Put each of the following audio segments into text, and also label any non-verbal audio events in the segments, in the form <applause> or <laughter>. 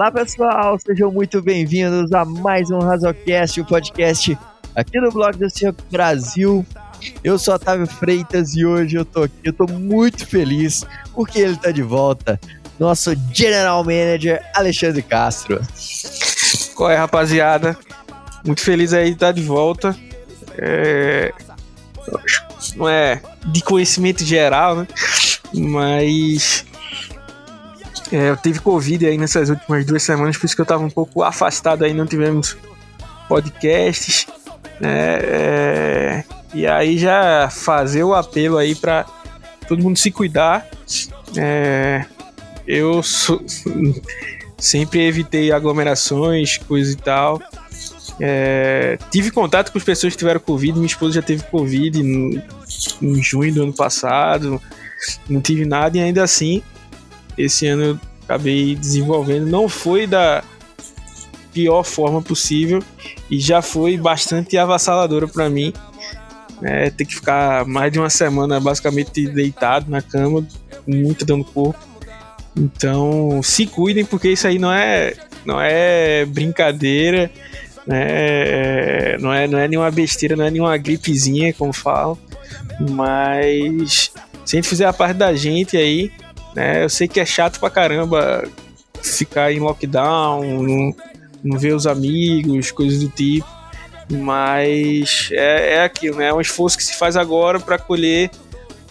Olá pessoal, sejam muito bem-vindos a mais um Razocast, o um podcast aqui no blog do Senhor Brasil. Eu sou Otávio Freitas e hoje eu tô aqui, eu tô muito feliz porque ele tá de volta. Nosso General Manager Alexandre Castro. Qual é, rapaziada? Muito feliz aí de estar de volta. É... Não é de conhecimento geral, né? Mas é, eu tive Covid aí nessas últimas duas semanas, por isso que eu tava um pouco afastado aí, não tivemos podcasts, né? É, e aí já fazer o apelo aí para todo mundo se cuidar. É, eu sou, <laughs> sempre evitei aglomerações, coisa e tal. É, tive contato com as pessoas que tiveram Covid. Minha esposa já teve Covid no, em junho do ano passado. Não tive nada e ainda assim, esse ano eu acabei desenvolvendo. Não foi da pior forma possível e já foi bastante avassaladora para mim. É, ter que ficar mais de uma semana basicamente deitado na cama, dor no corpo. Então, se cuidem, porque isso aí não é, não é brincadeira, né? não, é, não é nenhuma besteira, não é nenhuma gripezinha, como falam. Mas se a gente fizer a parte da gente aí, né? Eu sei que é chato pra caramba ficar em lockdown, não, não ver os amigos, coisas do tipo. Mas é, é aquilo, né? É um esforço que se faz agora para colher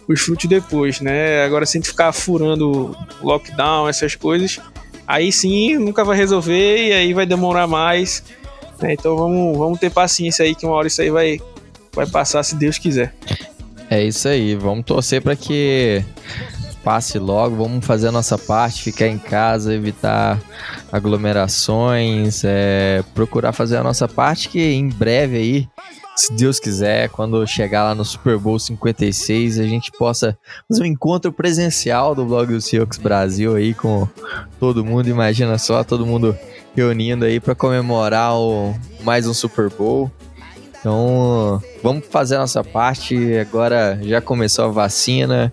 os frutos depois, né? Agora, se a gente ficar furando lockdown, essas coisas, aí sim nunca vai resolver e aí vai demorar mais. Né? Então vamos, vamos ter paciência aí que uma hora isso aí vai, vai passar se Deus quiser. É isso aí, vamos torcer para que passe logo, vamos fazer a nossa parte, ficar em casa, evitar aglomerações, é, procurar fazer a nossa parte, que em breve aí, se Deus quiser, quando chegar lá no Super Bowl 56, a gente possa fazer um encontro presencial do blog do Seahawks Brasil aí com todo mundo, imagina só, todo mundo reunindo aí para comemorar o, mais um Super Bowl. Então, vamos fazer a nossa parte. Agora já começou a vacina.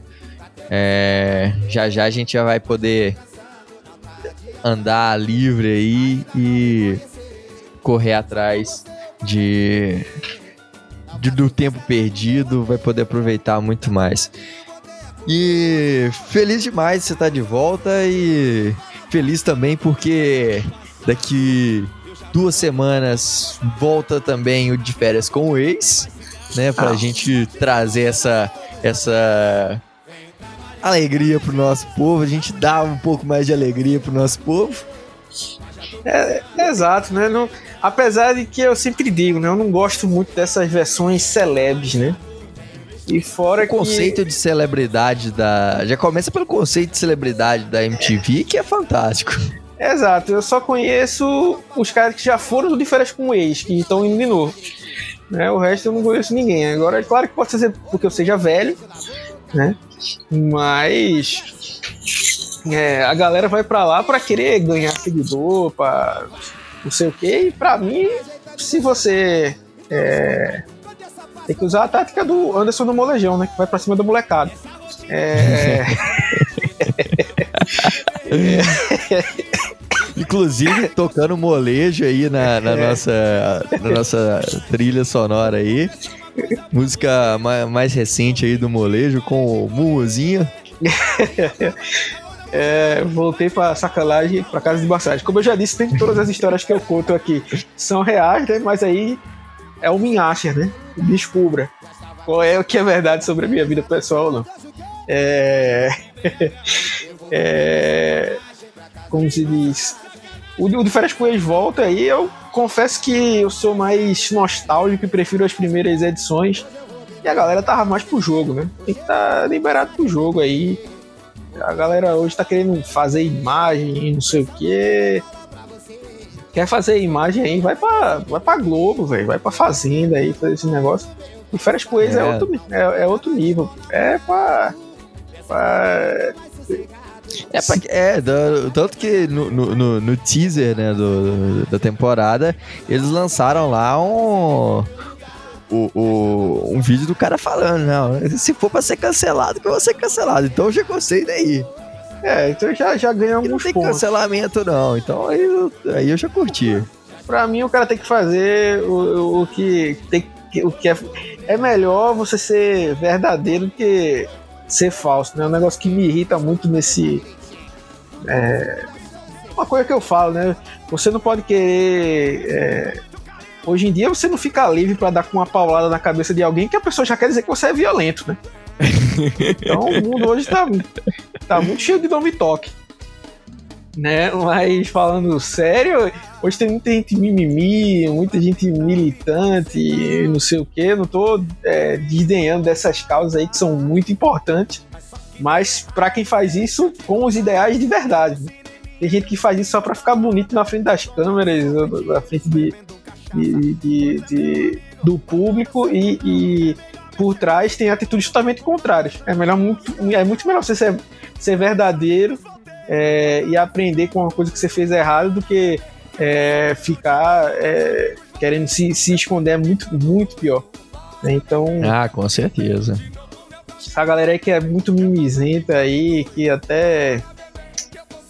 É, já já a gente já vai poder andar livre aí e correr atrás de, de, do tempo perdido, vai poder aproveitar muito mais. E feliz demais de você estar de volta e feliz também porque daqui duas semanas volta também o de férias com o ex, né? Pra ah. gente trazer essa, essa alegria pro nosso povo, a gente dá um pouco mais de alegria pro nosso povo. É, é exato, né? Não, apesar de que eu sempre digo, né? Eu não gosto muito dessas versões celebres, né? E fora o conceito de celebridade da. Já começa pelo conceito de celebridade da MTV, que é fantástico. Exato, eu só conheço os caras que já foram de férias com o ex, que estão indo de novo. Né? O resto eu não conheço ninguém. Agora, é claro que pode ser porque eu seja velho, né? Mas é, a galera vai para lá para querer ganhar seguidor, para não sei o que. E para mim, se você é, tem que usar a tática do Anderson do Molejão, né? Que vai para cima do molecado. É... <laughs> Inclusive, tocando molejo aí na, na é. nossa, na nossa trilha sonora aí. Música mais recente aí do molejo com o Mumuzinho. <laughs> É, voltei pra sacanagem pra casa de massagem. Como eu já disse, tem todas as histórias que eu conto aqui são reais, né? Mas aí é o Minhacher, né? Descubra qual é o que é verdade sobre a minha vida pessoal não. É... <laughs> é... Como se diz? O, o de Férias com volta aí, eu confesso que eu sou mais nostálgico e prefiro as primeiras edições. E a galera tava mais pro jogo, né? Tem que estar tá liberado pro jogo aí. A galera hoje tá querendo fazer imagem, não sei o quê. Quer fazer imagem aí, vai pra, vai pra Globo, velho. Vai pra Fazenda aí, fazer esse negócio. E Férias Ex é, é outro, é, é outro nível. É pra, pra é, pra, é do, tanto que no, no, no, teaser né, do, da temporada, eles lançaram lá um, o, o, um vídeo do cara falando, não, se for pra ser cancelado, que eu vou ser cancelado. Então eu já gostei daí. É, então já, já ganha alguns não tem pontos. cancelamento, não. Então aí eu, aí eu já curti. Pra mim, o cara tem que fazer o, o que tem o que é, é melhor você ser verdadeiro do que ser falso, né? É um negócio que me irrita muito nesse. É, uma coisa que eu falo, né? Você não pode querer. é, hoje em dia você não fica livre pra dar com uma paulada na cabeça de alguém que a pessoa já quer dizer que você é violento, né? <laughs> Então o mundo hoje tá, tá muito cheio de nome toque. Né? Mas falando sério, hoje tem muita gente mimimi, muita gente militante, não sei o que. Não tô é, desdenhando dessas causas aí que são muito importantes. Mas para quem faz isso com os ideais de verdade. né? Tem gente que faz isso só para ficar bonito na frente das câmeras, na frente de, de- de- de- do público e, e por trás tem atitudes totalmente contrárias. É, melhor muito, é muito melhor você ser, ser verdadeiro é, e aprender com uma coisa que você fez errado do que é, ficar é, querendo se, se esconder é muito, muito pior. né? Então, Ah, com certeza. essa galera aí que é muito mimizenta aí, que até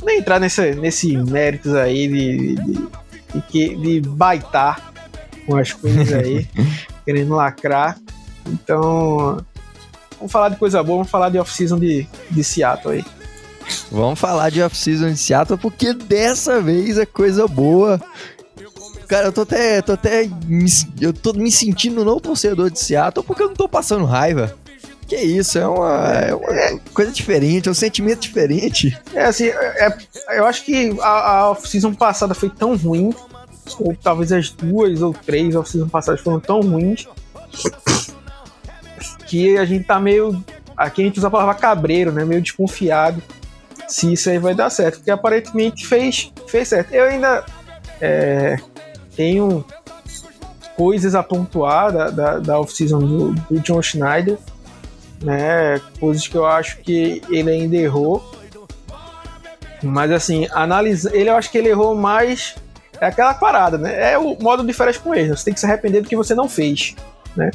nem entrar nesse, nesse méritos aí de, de, de, de baitar com as coisas aí, <laughs> querendo lacrar. Então, vamos falar de coisa boa, vamos falar de off-season de, de Seattle aí. Vamos falar de off-season de Seattle, porque dessa vez é coisa boa. Cara, eu tô até. Tô até me, eu tô me sentindo não torcedor de Seattle porque eu não tô passando raiva. Que isso, é uma, é uma coisa diferente, é um sentimento diferente. É assim, é- é- eu acho que a, a off-season passada foi tão ruim, ou talvez as duas ou três off-season passadas foram tão ruins, que a gente tá meio. Aqui a gente usa a palavra cabreiro, né? Meio desconfiado se isso aí vai dar certo, porque aparentemente fez, fez certo. Eu ainda é, tenho coisas a pontuar da, da, da off-season do, do John Schneider, né? Coisas que eu acho que ele ainda errou. Mas assim, analisa, ele eu acho que ele errou mais é aquela parada, né? É o modo diferente com ele. Você tem que se arrepender do que você não fez, né?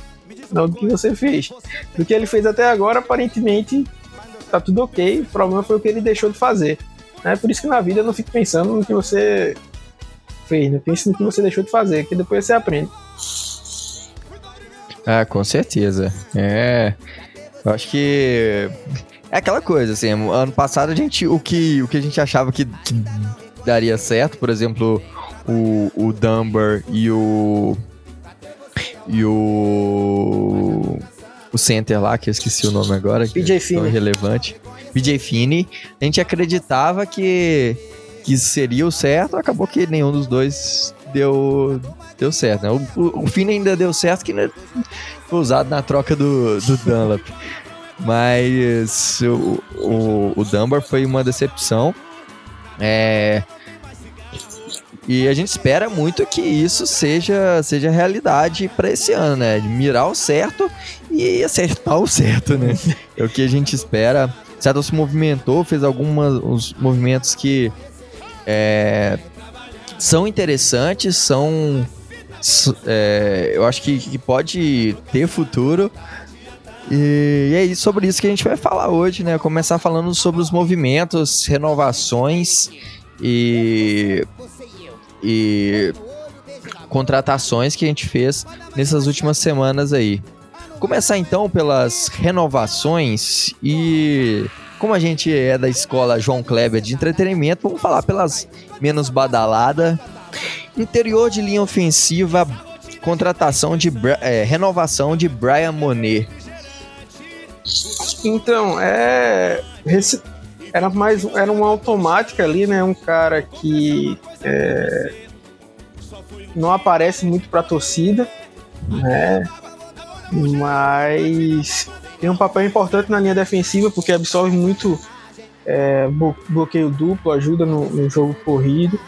Não do que você fez. Do que ele fez até agora, aparentemente tá tudo ok. O problema foi o que ele deixou de fazer. Né? Por isso que na vida não fico pensando no que você fez, né? Pense no que você deixou de fazer, que depois você aprende. Ah, com certeza. É. Eu acho que. É aquela coisa, assim, ano passado a gente. O que, o que a gente achava que, que daria certo, por exemplo, o, o Dunbar e o. E o. O center lá, que eu esqueci o nome agora. que PJ é tão Finney. irrelevante. PJ Finney. A gente acreditava que, que seria o certo, acabou que nenhum dos dois deu, deu certo. Né? O, o, o Finney ainda deu certo, que né, foi usado na troca do, do Dunlap. Mas o, o, o Dunbar foi uma decepção. É, e a gente espera muito que isso seja, seja realidade para esse ano, né? De mirar o certo e acertar o certo, né? <laughs> É o que a gente espera. O Seattle se movimentou, fez alguns movimentos que é, são interessantes, são. é, eu acho que, que pode ter futuro. E, e é isso- sobre isso que a gente vai falar hoje, né? Começar falando sobre os movimentos, renovações e, e contratações que a gente fez nessas últimas semanas aí. Começar então pelas renovações e como a gente é da escola João Kleber de entretenimento, vamos falar pelas menos badalada. Interior de linha ofensiva, contratação de é, renovação de Brian Monet. Então, é. Era mais. Era uma automática ali, né? Um cara que. É, não aparece muito pra torcida, né? Mas tem um papel importante na linha defensiva, porque absorve muito é, blo- bloqueio duplo, ajuda no, no jogo corrido.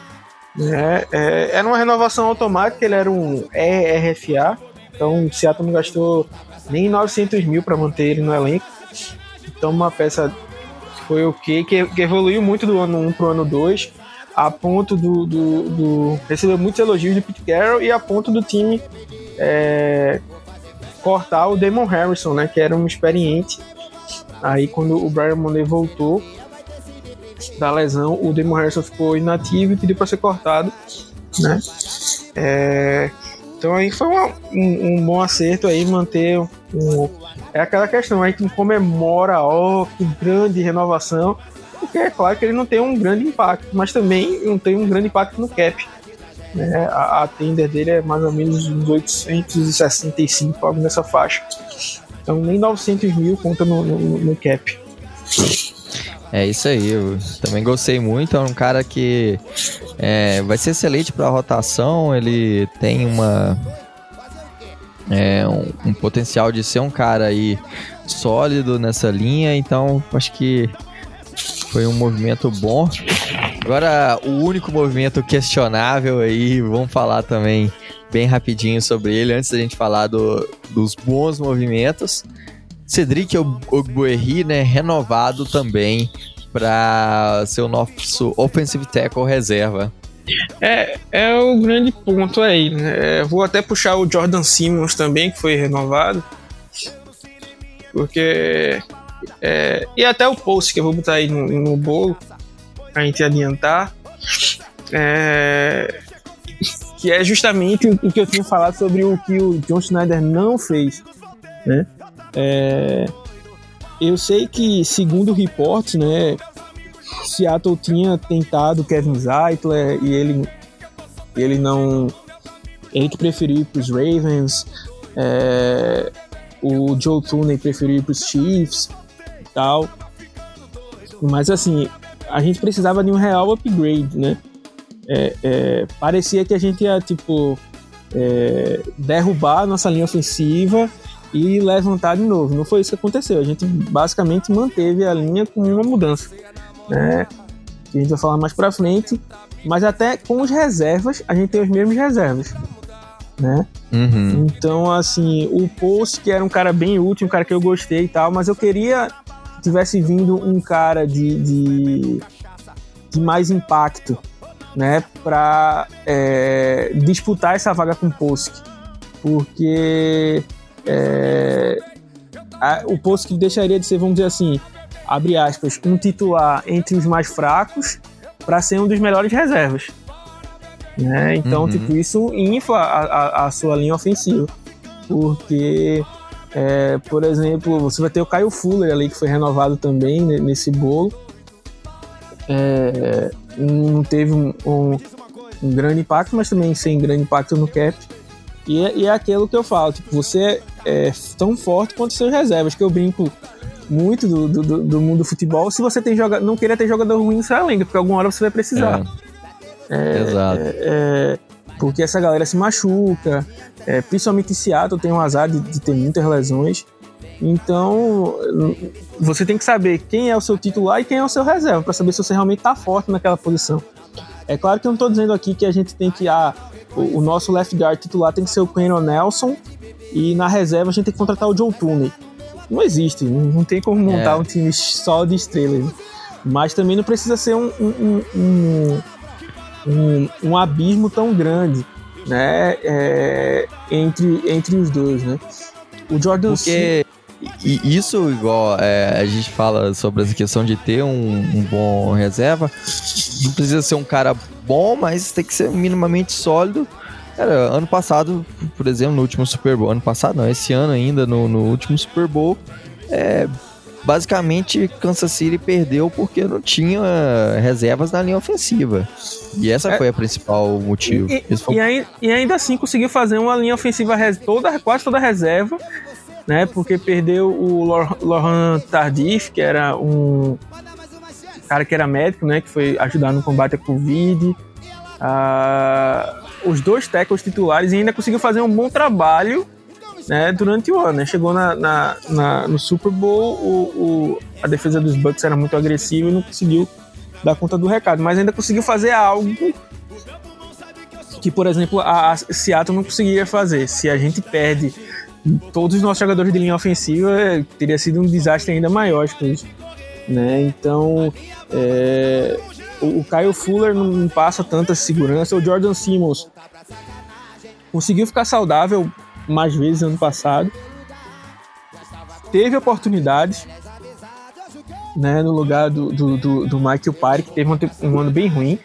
Né? É, era uma renovação automática, ele era um ERFA, então o Seattle não gastou nem 900 mil para manter ele no elenco. Então, uma peça foi ok, que, que evoluiu muito do ano 1 pro ano 2, a ponto do, do, do- recebeu muitos elogios do Pete Carroll e a ponto do time é, cortar o Damon Harrison, né, que era um experiente. Aí, quando o Brian Monet voltou, da lesão, o Demo Harrison ficou inativo e pediu para ser cortado, né? É, então aí foi uma, um, um, bom acerto aí manter um, é aquela questão aí que comemora, ó, que grande renovação, porque é claro que ele não tem um grande impacto, mas também não tem um grande impacto no cap. Né? A, a tender dele é mais ou menos uns 865, algo nessa faixa. Então nem 900 mil conta no, no, no cap. É isso aí, eu também gostei muito. É um cara que é, vai ser excelente para rotação. Ele tem uma é, um, um, potencial de ser um cara aí sólido nessa linha. Então acho que foi um movimento bom. Agora o único movimento questionável aí, vamos falar também bem rapidinho sobre ele antes da gente falar do, dos bons movimentos. Cedric Ogbuerri, né, renovado também para ser o nosso offensive tackle reserva. É, é o grande ponto aí, né? É, vou até puxar o Jordan Simmons também, que foi renovado. Porque. É, e até o post que eu vou botar aí no, no bolo, pra gente adiantar. É, que é justamente o que eu tinha falado sobre o que o John Schneider não fez. Né? É, eu sei que, segundo reportes, né, Seattle tinha tentado Kevin Zeitler e ele, ele não. Ele que preferiu ir para os Ravens, é, o Joe Tooney preferiu ir para os Chiefs tal. Mas assim, a gente precisava de um real upgrade, né? É, é, parecia que a gente ia, tipo, é, derrubar a nossa linha ofensiva e levantar de novo. Não foi isso que aconteceu. A gente basicamente manteve a linha com uma mudança, né? Que a gente vai falar mais pra frente. Mas até com os reservas, a gente tem os mesmos reservas, né? Uhum. Então, assim, o Post, que era um cara bem útil, um cara que eu gostei e tal, mas eu queria que tivesse vindo um cara de, de, de mais impacto, né, para é, disputar essa vaga com o Posk, porque é, a, o Posk deixaria de ser, vamos dizer assim, abre aspas, um titular entre os mais fracos para ser um dos melhores reservas. Né? Então, uhum. tipo, isso infla a, a, a, sua linha ofensiva. Porque, é, por exemplo, você vai ter o Caio Fuller ali, que foi renovado também nesse bolo. É, não teve um, um, um, grande impacto, mas também sem grande impacto no cap. E, é, e é aquilo que eu falo, tipo, você é, é tão forte quanto seus reservas, que eu brinco muito do, do, do mundo do futebol. Se você tem joga não queria ter jogador ruim no seu elenco, porque alguma hora você vai precisar. É. é Exato. É, porque essa galera se machuca, principalmente em Seattle tem um azar de, de ter muitas lesões. Então, você tem que saber quem é o seu titular e quem é o seu reserva, para saber se você realmente está forte naquela posição. É claro que eu não estou dizendo aqui que a gente tem que. Ah, o, o, nosso left guard titular tem que ser o Quentin Nelson e na reserva a gente tem que contratar o Joe Tooney. Não existe, não, não tem como montar é. um time só de estrelas. Mas também não precisa ser um, um, um, um, um abismo tão grande né, é, entre, entre os dois. Né? O Jordan Porque e isso, igual é, a gente fala sobre essa questão de ter um, um, bom reserva, não precisa ser um cara bom, mas tem que ser minimamente sólido. Cara, ano passado, por exemplo, no último Super Bowl, ano passado não, esse ano ainda, no, no último Super Bowl, é, basicamente Kansas City perdeu porque não tinha reservas na linha ofensiva. E essa é, foi a principal motivo. E, e, ainda, e, ainda, assim conseguiu fazer uma linha ofensiva toda, quase toda reserva né? Porque perdeu o Laurent Tardif, que era um cara que era médico, né? Que foi ajudar no combate à Covid. Ah, os dois tackles titulares e ainda conseguiu fazer um bom trabalho né, durante o ano. Né? Chegou na, na, na, no Super Bowl, o, o, a defesa dos Bucks era muito agressiva e não conseguiu dar conta do recado, mas ainda conseguiu fazer algo que, por exemplo, a, a Seattle não conseguiria fazer. Se a gente perde todos os nossos jogadores de linha ofensiva teria sido um desastre ainda maior, acho que né? Então, é, o, o Kyle Fuller não passa tanta segurança. O Jordan Simmons conseguiu ficar saudável mais vezes ano passado. Teve oportunidades, né, no lugar do, do, do, do Michael Parry, que teve um, um ano bem ruim.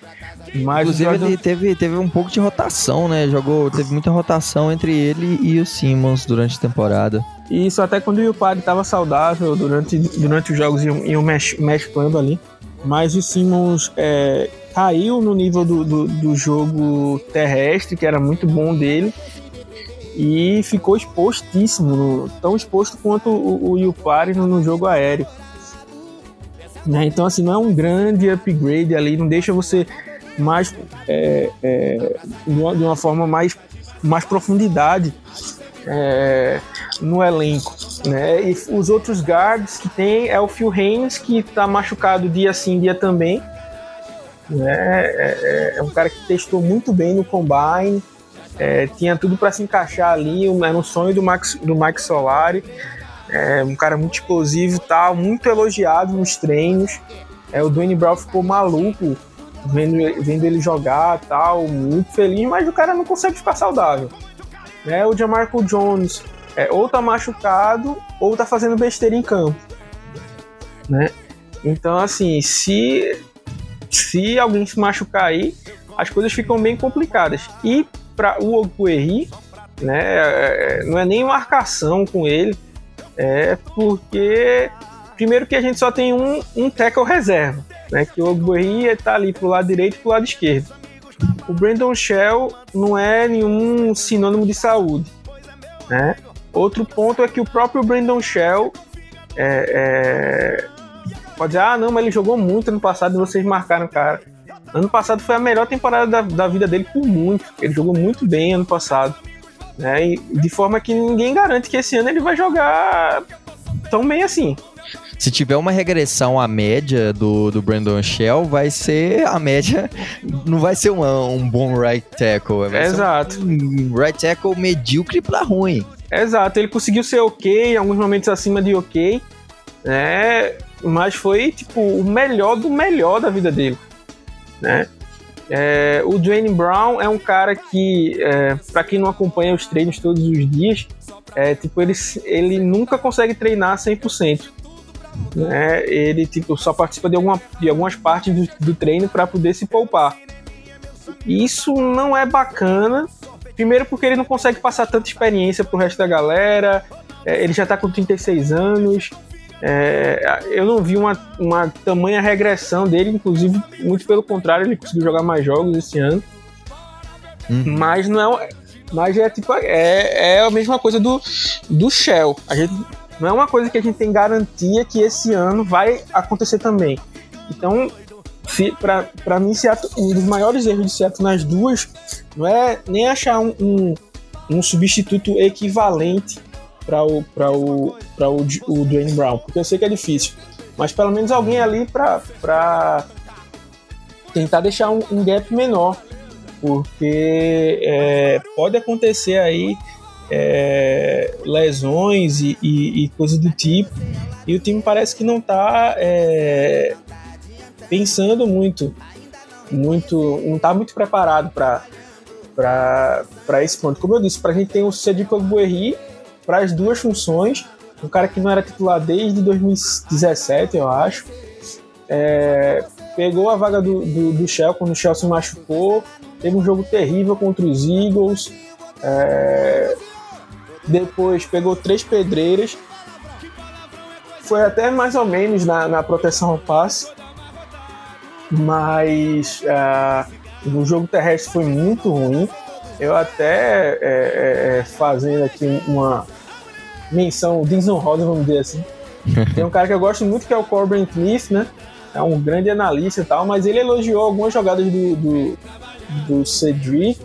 Mas Inclusive, Jordan... ele teve, teve um pouco de rotação, né? Jogou, teve muita rotação entre ele e o Simmons durante a temporada. Isso até quando o Yupari estava saudável durante, durante os jogos iam, iam mesclando ali. Mas o Simmons é, caiu no nível do, do, do, jogo terrestre, que era muito bom dele, e ficou expostíssimo, tão exposto quanto o, o Yupari no, no jogo aéreo. Né? Então, assim, não é um grande upgrade ali, não deixa você mais é, é, de, uma, de, uma, forma mais, mais profundidade é, no elenco. Né? E os outros guards que tem é o Phil Haynes, que está machucado dia sim, dia também. Né? É, é, é, um cara que testou muito bem no combine, é, tinha tudo para se encaixar ali, era um sonho do Max, do Max Solari. É, um cara muito explosivo tal, muito elogiado nos treinos. É, o Dwayne Brown ficou maluco vendo, vendo ele jogar tal, muito feliz, mas o cara não consegue ficar saudável. Né? O Jamarco Jones é, ou tá machucado ou tá fazendo besteira em campo. Né? Então, assim, se, se alguém se machucar aí, as coisas ficam bem complicadas. E para o Oguerri, né, é, não é nem marcação com ele, é porque primeiro que a gente só tem um, um tackle reserva né? Que o Ogbuerri está ali pro lado direito e pro lado esquerdo. O Brandon Shell não é nenhum sinônimo de saúde, né? Outro ponto é que o próprio Brandon Shell é, é... pode dizer, ah, não, mas ele jogou muito ano passado e vocês marcaram, cara. Ano passado foi a melhor temporada da, da vida dele por muito. Ele jogou muito bem ano passado. Né? E de forma que ninguém garante que esse ano ele vai jogar tão bem assim. Se tiver uma regressão à média do, do Brandon Shell, vai ser a média. Não vai ser um, um bom right tackle. Exato. Um, um right tackle medíocre pra ruim. Exato, ele conseguiu ser ok, em alguns momentos acima de ok, né? Mas foi, tipo, o melhor do melhor da vida dele, né? É, o Dwayne Brown é um cara que, é, para quem não acompanha os treinos todos os dias, é, tipo, ele, ele nunca consegue treinar 100% né, ele tipo, só participa de, alguma, de algumas partes do, do treino para poder se poupar. Isso não é bacana, primeiro porque ele não consegue passar tanta experiência pro resto da galera, é, ele já está com 36 anos, é, eu não vi uma, uma tamanha regressão dele, inclusive, muito pelo contrário, ele conseguiu jogar mais jogos esse ano. Uhum. Mas não é. Mas é tipo. É, é a mesma coisa do, do Shell. A gente não é uma coisa que a gente tem garantia que esse ano vai acontecer também. Então, para mim, Seattle, um dos maiores erros de Seattle nas duas não é nem achar um, um, um substituto equivalente para o, pra o, pra o, o Dwayne Brown, porque eu sei que é difícil, mas pelo menos alguém ali para tentar deixar um, um, gap menor, porque é, pode acontecer aí é, lesões e, e, e, coisas do tipo. E o time parece que não está é, pensando muito, muito, não está muito preparado para para esse ponto. Como eu disse, para a gente tem o Cedric Ogbuerri para as duas funções, um cara que não era titular desde 2017, eu acho. É, pegou a vaga do, do, do Shell quando o Shell se machucou, teve um jogo terrível contra os Eagles. É, depois pegou três pedreiras. Foi até mais ou menos na, na proteção ao passe. Mas uh, no jogo terrestre foi muito ruim. Eu até é, é, é fazendo aqui uma menção desonrosa, vamos dizer assim. <laughs> Tem um cara que eu gosto muito que é o Corbin Smith, né? É um grande analista e tal, mas ele elogiou algumas jogadas do, do, do Cedric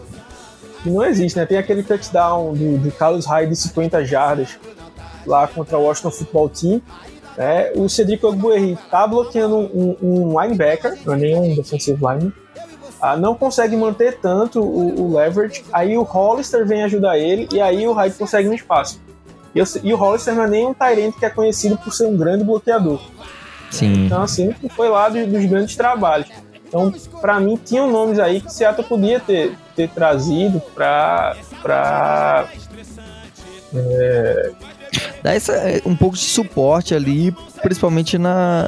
que não existe, né? Tem aquele touchdown do, do Carlos Hyde de 50 jardas lá contra o Washington Football Team. Né? O Cedric Ogbuerri tá bloqueando um, um linebacker, não é nenhum defensive lineman. Ah, não consegue manter tanto o, o, leverage. Aí o Hollister vem ajudar ele e aí o Hyde consegue um espaço. E, eu, e o Hollister não é nem um Tyrant que é conhecido por ser um grande bloqueador. Sim. Então, assim, foi lá dos, dos grandes trabalhos. Então, para mim, tinham nomes aí que Seattle podia ter, ter trazido para. É, dar essa, um pouco de suporte ali, principalmente na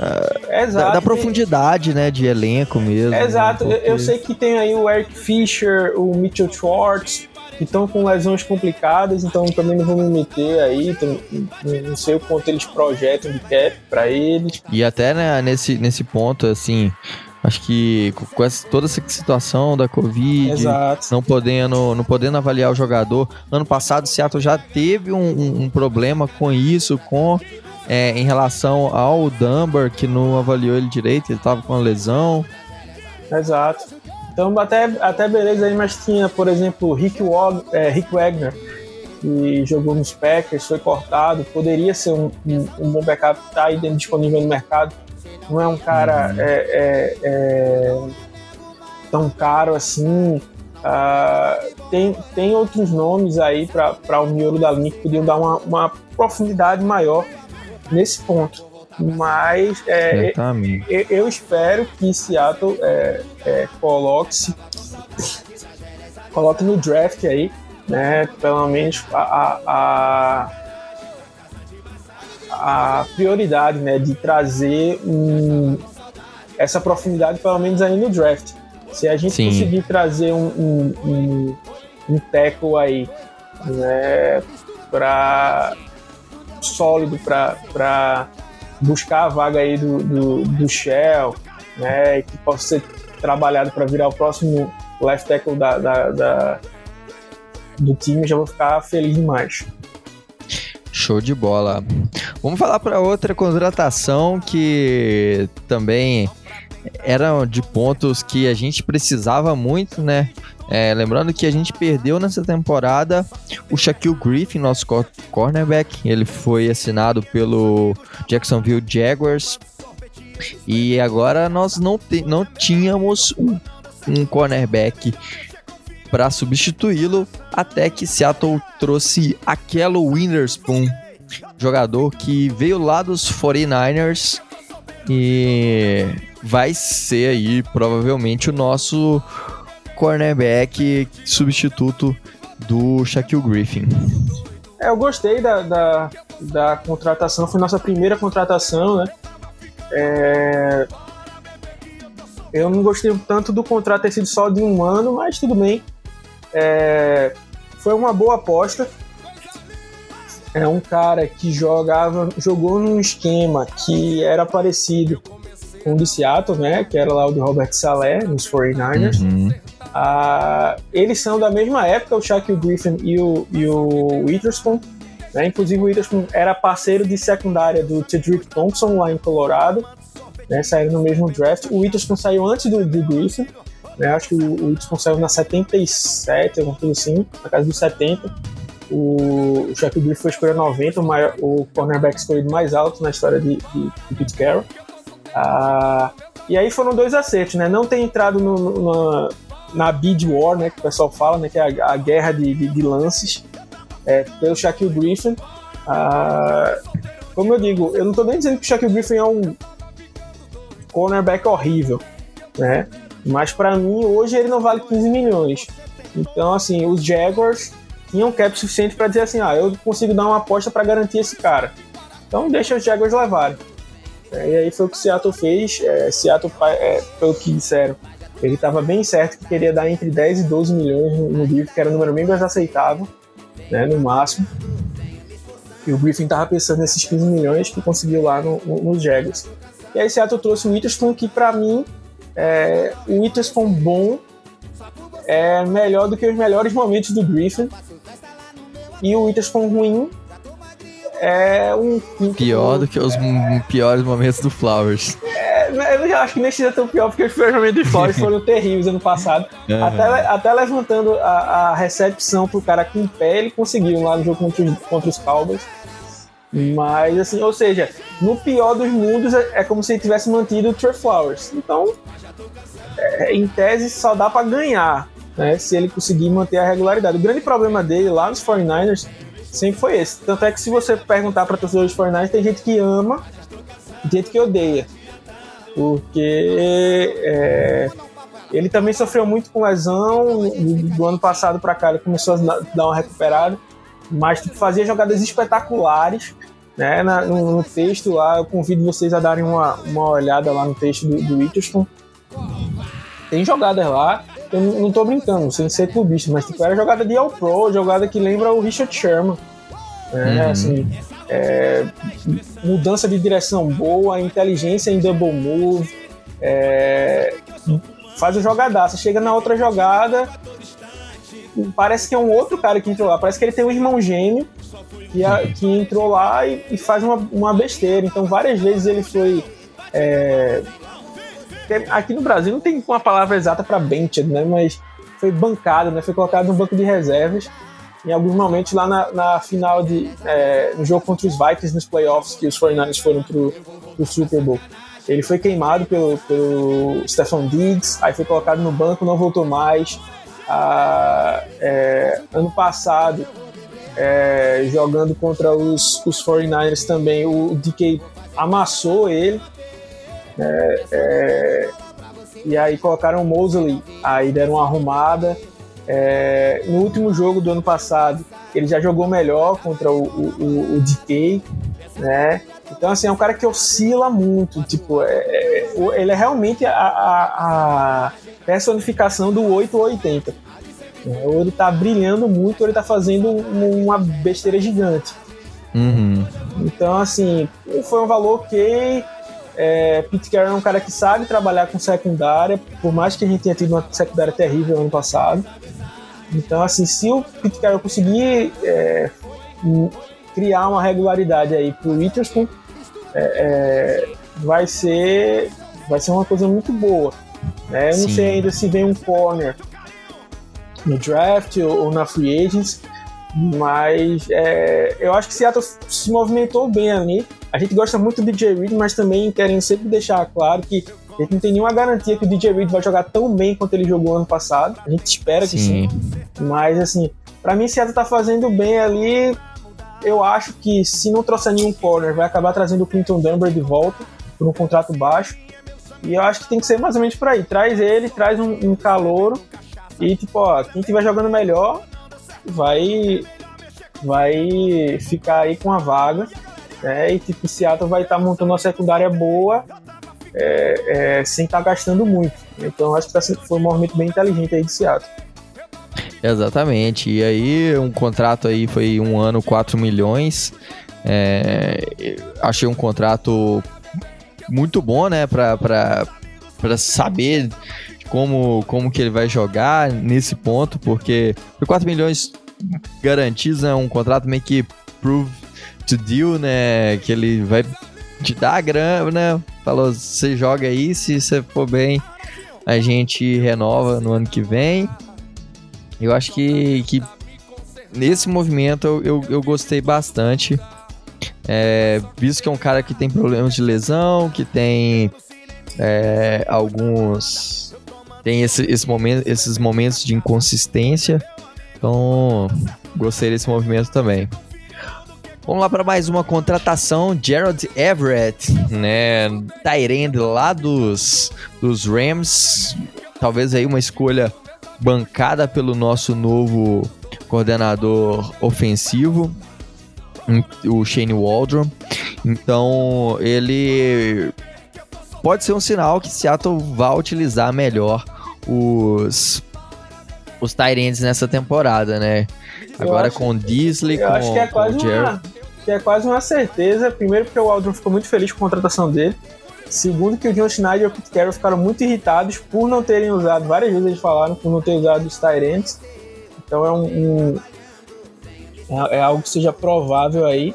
Exato, da, da profundidade, né, de elenco mesmo. Exato, né, eu, eu, sei que tem aí o Eric Fischer, o Mitchell Schwartz, que estão com lesões complicadas, então também não vou me meter aí, não sei o quanto eles projetam de cap para eles. E até né, nesse, nesse ponto, assim, Acho que com essa, toda essa situação da Covid, Exato. não podendo, não podendo avaliar o jogador. Ano passado o Seattle já teve um, um, um problema com isso, com é, em relação ao Dunbar, que não avaliou ele direito, ele estava com uma lesão. Exato. Então até, até beleza aí, mas tinha, por exemplo, Rick, Wag, é, Rick Wagner, que jogou nos Packers, foi cortado, poderia ser um, um, um bom backup, tá aí disponível no mercado não é um cara uhum. é, é, é, tão caro assim. Uh, tem, tem outros nomes aí para o miolo da linha que podiam dar uma, uma profundidade maior nesse ponto. Mas é, eu, eu, espero que Seattle é, é, coloque-se coloque no draft aí, né? Pelo menos a, a a prioridade né, de trazer um, essa profundidade, pelo menos aí no draft. Se a gente Sim. conseguir trazer um, um, um, um tackle aí né, para sólido para buscar a vaga aí do, do, do Shell, né, que possa ser trabalhado para virar o próximo left tackle da, da, da, do time, já vou ficar feliz demais. Show de bola. Vamos falar para outra contratação que também era de pontos que a gente precisava muito, né? É, lembrando que a gente perdeu nessa temporada o Shaquille Griffin, nosso cornerback. Ele foi assinado pelo Jacksonville Jaguars. E agora nós não, não tínhamos um, um cornerback para substituí-lo, até que Seattle trouxe aquelo Witherspoon, jogador que veio lá dos 49ers e vai ser aí provavelmente o nosso cornerback substituto do Shaquille Griffin. É, eu gostei da, da, da, contratação, foi nossa primeira contratação, né? É... Eu não gostei tanto do contrato ter sido só de um ano, mas tudo bem. É, foi uma boa aposta. É um cara que jogava, jogou num esquema que era parecido com o do Seattle, né? Que era lá o de Robert Saleh, nos 49ers. Uhum. Ah, eles são da mesma época, o Shaquille Griffin e o, e o Witherspoon. Né? Inclusive o Witherspoon era parceiro de secundária do Tedrick Thompson lá em Colorado. Né? Saíram no mesmo draft. O Witherspoon saiu antes do, do Griffin. Né? Acho que o, o saiu na 77, alguma coisa assim, na casa dos 70. O, o Shaquille Griffin foi escolher 90, o, maior, o cornerback escolhido mais alto na história de, de, de Pete Carroll. Ah, e aí foram dois acertos, né? Não tem entrado no, no, na, bid war, né? Que o pessoal fala, né? Que é a, a guerra de, de, de lances é, pelo Shaquille Griffin. Ah, como eu digo, eu não estou nem dizendo que o Shaquille Griffin é um cornerback horrível, né? Mas para mim, hoje ele não vale 15 milhões. Então, assim, os Jaguars tinham cap suficiente para dizer assim: ah, eu consigo dar uma aposta para garantir esse cara. Então, deixa os Jaguars levarem. É, e aí foi o que Seattle fez. É, Seattle, é, pelo que disseram, ele estava bem certo que queria dar entre 10 e 12 milhões no, no Griffin, que era o número bem mais aceitável, né, no máximo. E o Griffin estava pensando nesses 15 milhões que conseguiu lá no, no, nos Jaguars. E aí Seattle trouxe o Witherspoon, que para mim é, o Witherspoon bom é melhor do que os melhores momentos do Griffin. E o Witherspoon ruim é um. Pior do que os piores momentos do Flowers. É, eu acho que nem seja tão pior, porque os piores momentos do Flowers <laughs> foram terríveis ano passado. Uhum. Até, até levantando a, a recepção pro cara com o pé, ele conseguiu lá no jogo contra, contra os Cowboys. Mas, assim, ou seja, no pior dos mundos é, é como se ele tivesse mantido o Trey Flowers. Então, é, em tese, só dá para ganhar, né? Se ele conseguir manter a regularidade. O grande problema dele lá nos 49ers sempre foi esse. Tanto é que se você perguntar para torcedores dos 49ers, tem gente que ama e gente que odeia. Porque é, ele também sofreu muito com lesão. Do ano passado para cá ele começou a dar uma recuperada. mas tipo, fazia jogadas espetaculares. Né? Na, no, no, texto lá, eu convido vocês a darem uma, uma olhada lá no texto do, do. Tem jogadas lá, eu não, tô brincando, sem ser clubista, mas tipo, era jogada de All-Pro, jogada que lembra o Richard Sherman. Né? Assim, é, mudança de direção boa, inteligência em double move, é, faz o jogadaço. Chega na outra jogada, parece que é um outro cara que entrou lá. Parece que ele tem um irmão gêmeo que, a, que entrou lá e, e, faz uma, uma besteira. Então, várias vezes ele foi. É, aqui no Brasil não tem uma palavra exata para bench, né? Mas foi bancado, né? Foi colocado no banco de reservas. Em alguns momentos lá na, na final de é, no jogo contra os Vikings nos playoffs que os 49ers foram pro, pro Super Bowl. Ele foi queimado pelo, pelo Stefan Diggs, aí foi colocado no banco, não voltou mais. Ah, é, ano passado, é, jogando contra os, os 49ers também, o DK amassou ele. É, é, e aí colocaram o Mosley, aí deram uma arrumada. É, no último jogo do ano passado, ele já jogou melhor contra o, o, o DK, né? Então, assim, é um cara que oscila muito. Tipo, é, é, ele é realmente a, a, a personificação do 8 ou 80. Ou ele tá brilhando muito, ou ele tá fazendo uma besteira gigante. Uhum. Então, assim, foi um valor que é, Pete Carroll é um cara que sabe trabalhar com secundária, por mais que a gente tenha tido uma secundária terrível ano passado. Então, assim, se o Pete Carroll conseguir é, criar uma regularidade aí pro Witherspoon, é, é, vai ser vai ser uma coisa muito boa. Né? Eu não sei ainda se vem um corner no draft ou, ou na free agents, mas é, eu acho que Seattle se movimentou bem ali. A gente gosta muito do DJ Reed, mas também querem sempre deixar claro que a gente não tem nenhuma garantia que o DJ Reed vai jogar tão bem quanto ele jogou ano passado. A gente espera que sim. sim. Mas, assim, para mim, Seattle tá fazendo bem ali eu acho que se não trouxer nenhum corner, vai acabar trazendo o Clinton Dunbar de volta por um contrato baixo. E eu acho que tem que ser mais ou menos por aí. Traz ele, traz um, um calouro e, tipo, ó, quem estiver jogando melhor vai vai ficar aí com a vaga. Né? E, tipo, o Seattle vai estar tá montando uma secundária boa é, é, sem estar tá gastando muito. Então, acho que tá, foi um movimento bem inteligente aí de Seattle. Exatamente. E aí, um contrato aí foi um ano, 4 milhões. É, achei um contrato muito bom, né? Pra saber como, como que ele vai jogar nesse ponto, porque 4 milhões garantidos é um contrato meio que prove to deal, né? Que ele vai te dar a grana, né? Falou, você joga aí, se você for bem, a gente renova no ano que vem. Eu acho que, que nesse movimento eu, eu, eu gostei bastante. É, visto que é um cara que tem problemas de lesão, que tem é, alguns. Tem esse, esse momento, esses momentos de inconsistência. Então, gostei desse movimento também. Vamos lá para mais uma contratação, Gerald Everett, né, Tyrande lá dos, dos Rams, talvez aí uma escolha bancada pelo nosso novo coordenador ofensivo, o Shane Waldron. Então, ele pode ser um sinal que Seattle vai utilizar melhor os os Tyrants nessa temporada, né? Agora acho, com Disley, com, acho que é quase uma, que é quase uma certeza. Primeiro porque o Waldron ficou muito feliz com a contratação dele. Segundo, que o John Schneider e o Pete Carroll ficaram muito irritados por não terem usado, várias vezes eles falaram, por não ter usado os Tyrants. Então é um, um é, é, algo que seja provável aí.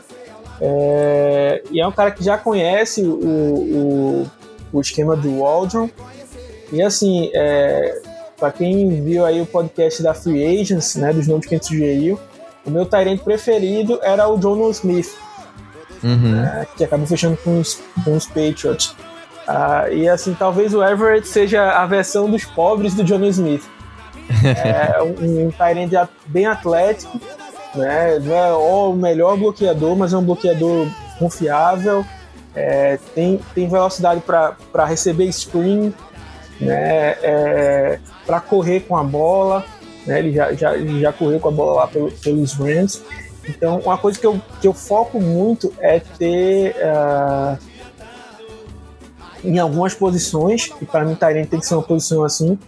É, e é um cara que já conhece o, o, o esquema do Waldron. E assim, é, para quem viu aí o podcast da Free Agents, né, dos nomes que a gente sugeriu, o meu Tyrant preferido era o John Smith uhum. né, que acabou fechando com os, com os Patriots. Uh, e assim, talvez o Everett seja a versão dos pobres do John Smith. <laughs> é um, um Tyrande bem atlético, né? não é o melhor bloqueador, mas é um bloqueador confiável. É, tem, tem velocidade para receber screen, né? É, para correr com a bola. Né? Ele já, já, já correu com a bola lá pelo, pelos Rams. Então, uma coisa que eu, que eu foco muito é ter. Uh, em algumas posições, e para mim Tyrant tem que ser uma posição assim,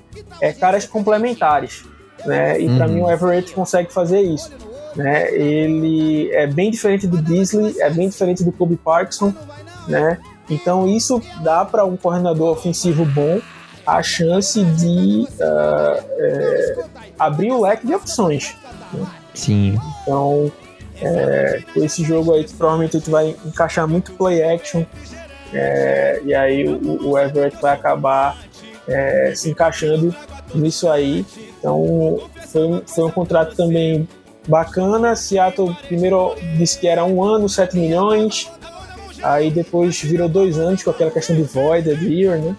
é caras complementares. Né? E uhum. para mim o Everett consegue fazer isso. Né? Ele é bem diferente do Beasley, é bem diferente do Kobe Parkinson, né? Então isso dá para um coordenador ofensivo bom a chance de uh, é, abrir o leque de opções. Né? Sim. Então é, com esse jogo aí, provavelmente tu vai encaixar muito play action. É, e aí o, o, Everett vai acabar é, se encaixando nisso aí. Então foi, foi um contrato também bacana. Seattle primeiro disse que era um ano, 7 milhões. Aí depois virou dois anos com aquela questão de void, de year, né?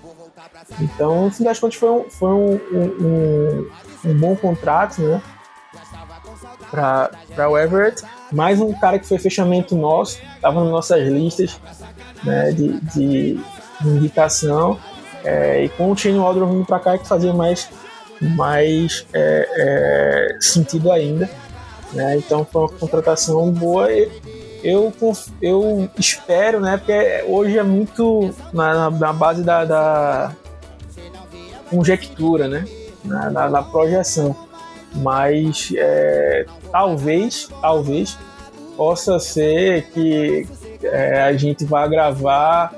Então, no fim das contas, foi um, foi um, um, um bom contrato, né? Para o Everett mais um cara que foi fechamento nosso, estava nas nossas listas né, de, de, indicação. É, e com o Shane Waldron vindo para cá é que fazia mais, mais é, é, sentido ainda. Né? Então foi uma contratação boa. Eu, eu espero, né? Porque hoje é muito na, na base da, da conjectura, né? Na, na, na projeção mas é, talvez, talvez possa ser que é, a gente vá gravar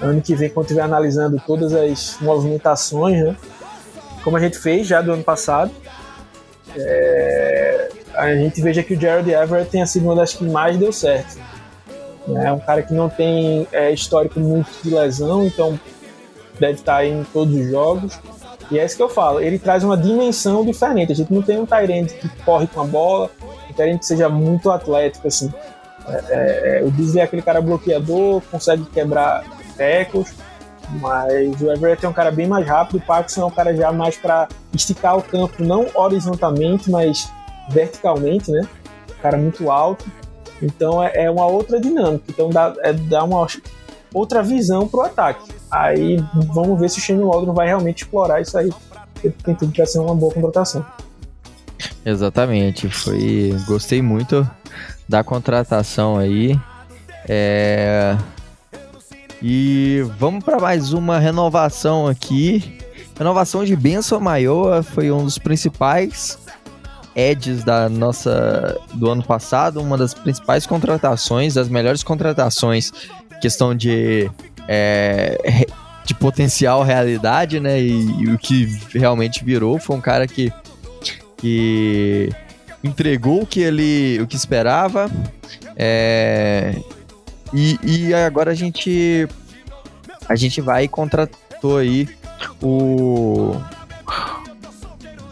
ano que vem quando estiver analisando todas as movimentações, né? Como a gente fez já do ano passado. É, a gente veja que o Jared Everett tenha sido uma das que mais deu certo. É um cara que não tem é, histórico muito de lesão, então deve estar em todos os jogos. E é isso que eu falo, ele traz uma dimensão diferente. A gente não tem um Tyrande que corre com a bola, um Tyrande que seja muito atlético, assim. É, é, é, o Disney é aquele cara bloqueador, consegue quebrar tecos, mas o Everett é um cara bem mais rápido, o Parkinson é um cara já mais para esticar o campo, não horizontalmente, mas verticalmente, né? Um cara muito alto. Então é, é uma outra dinâmica. Então dá, é, dá uma outra visão pro ataque. Aí vamos ver se o Shane Waldron vai realmente explorar isso aí. Tem tudo para ser uma boa contratação. Exatamente, foi. Gostei muito da contratação aí. É... E vamos para mais uma renovação aqui. Renovação de Benção Maior foi um dos principais edges da nossa do ano passado, uma das principais contratações, das melhores contratações, questão de é, de potencial realidade, né? E, e, o que realmente virou foi um cara que, que entregou o que ele o que esperava. É, e, e agora a gente a gente vai e contratou aí o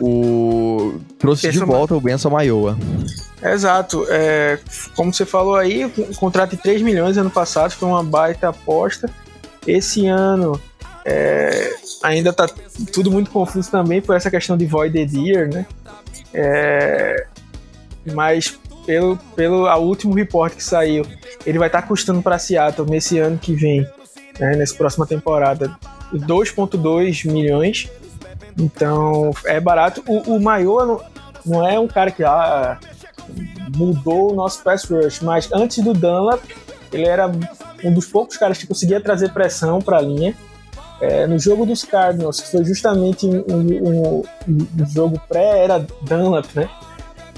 o trouxe de volta o Benson Maioa. Exato. É, como você falou aí, um contrato de 3 milhões ano passado foi uma baita aposta. Esse ano é, ainda tá tudo muito confuso também por essa questão de Voided Year, né? É, mas pelo, pelo a último report que saiu, ele vai estar tá custando para Seattle nesse ano que vem, né, nessa próxima temporada, 2,2 milhões. Então é barato. O, o Maior não, não, é um cara que ah, mudou o nosso pass rush, mas antes do Dunlap, ele era um dos poucos caras que conseguia trazer pressão para a linha. É, no jogo dos Cardinals, que foi justamente um, um, um jogo pré, era Dunlap, né?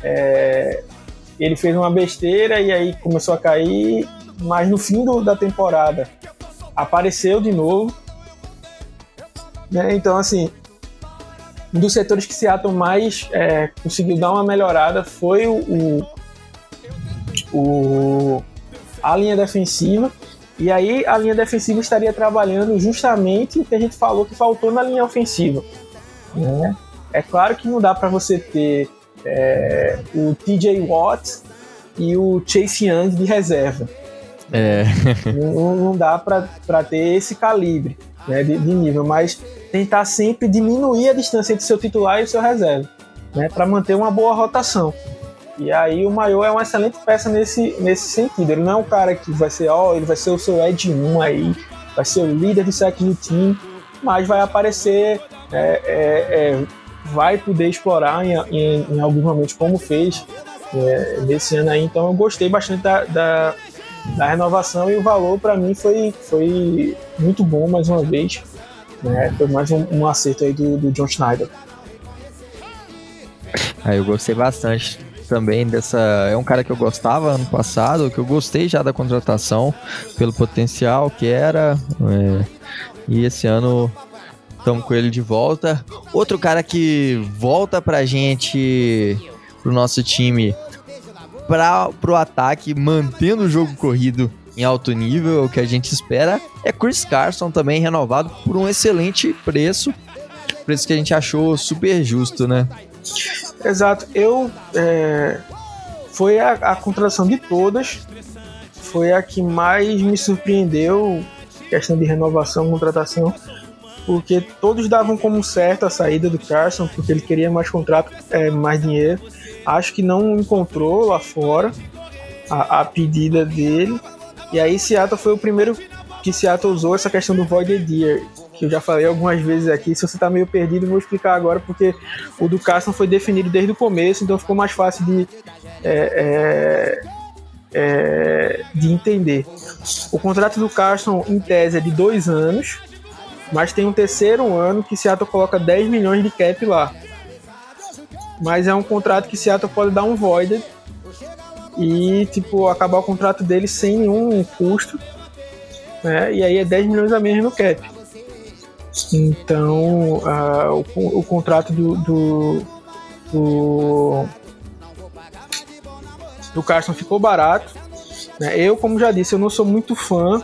É, ele fez uma besteira e aí começou a cair, mas no fim do, da temporada apareceu de novo. Né? Então, assim, um dos setores que Seattle mais é, conseguiu dar uma melhorada foi o, o, o, a linha defensiva. E aí a linha defensiva estaria trabalhando justamente o que a gente falou que faltou na linha ofensiva. Né? É claro que não dá para você ter é, o TJ Watt e o Chase Young de reserva. É. não, não dá para ter esse calibre né, de, de, nível, mas tentar sempre diminuir a distância entre seu titular e o seu reserva, né, para manter uma boa rotação. E aí o Maior é uma excelente peça nesse, nesse sentido. Ele não é um cara que vai ser, ó, ele vai ser o seu Ed 1 aí, vai ser o líder do sec do time, mas vai aparecer, é, é, é, vai poder explorar em, em, em, alguns momentos como fez é, nesse ano aí. Então eu gostei bastante da, da, da renovação e o valor para mim foi, foi muito bom mais uma vez. Né? Foi mais um, um acerto aí do, do John Schneider. Ah, eu gostei bastante também dessa. É um cara que eu gostava ano passado, que eu gostei já da contratação pelo potencial que era. É, e esse ano estamos com ele de volta. Outro cara que volta pra gente, pro nosso time, para pro ataque, mantendo o jogo corrido em alto nível, o que a gente espera, é Chris Carson também renovado por um excelente preço. Preço que a gente achou super justo, né? Exato. Eu. É, foi a, a contratação de todas. Foi a que mais me surpreendeu. Questão de renovação, contratação. Porque todos davam como certo a saída do Carson, porque ele queria mais contrato, é, mais dinheiro. Acho que não encontrou lá fora a, a pedida dele. E aí Seattle foi o primeiro que Seattle usou essa questão do Void Deer que eu já falei algumas vezes aqui. Se você está meio perdido, vou explicar agora, porque o do Carson foi definido desde o começo, então ficou mais fácil de, é, é, é, de entender. O contrato do Carson, em tese, é de dois anos, mas tem um terceiro ano que Seattle coloca 10 milhões de cap lá. Mas é um contrato que Seattle pode dar um void e tipo acabar o contrato dele sem nenhum custo, né? E aí é 10 milhões a menos no cap. Então, uh, o, o, contrato do, do, do, do Carson ficou barato. Né? Eu, como já disse, eu não sou muito fã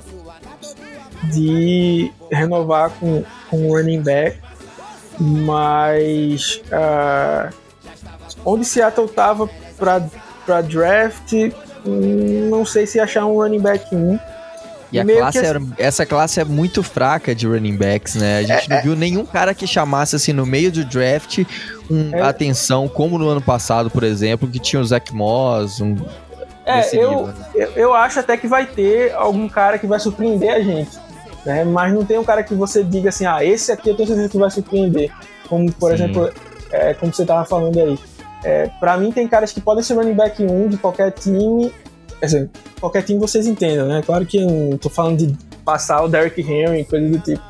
de renovar com, com running back, mas uh, onde Seattle estava para draft, hum, não sei se achar um running back 1. E a classe que... era, essa classe é muito fraca de running backs, né? A gente é, não é... viu nenhum cara que chamasse assim no meio do draft um, é... atenção, como no ano passado, por exemplo, que tinha o Zach Moss, um, é, eu, nível, né? eu, eu, acho até que vai ter algum cara que vai surpreender a gente. Né? Mas não tem um cara que você diga assim, ah, esse aqui eu tenho certeza que vai surpreender. Como, por Sim. exemplo, é, como você tava falando aí. É, para mim tem caras que podem ser running back 1 de qualquer time assim, qualquer time vocês entendam, né? Claro que não tô falando de passar o Derrick Henry, coisa do tipo.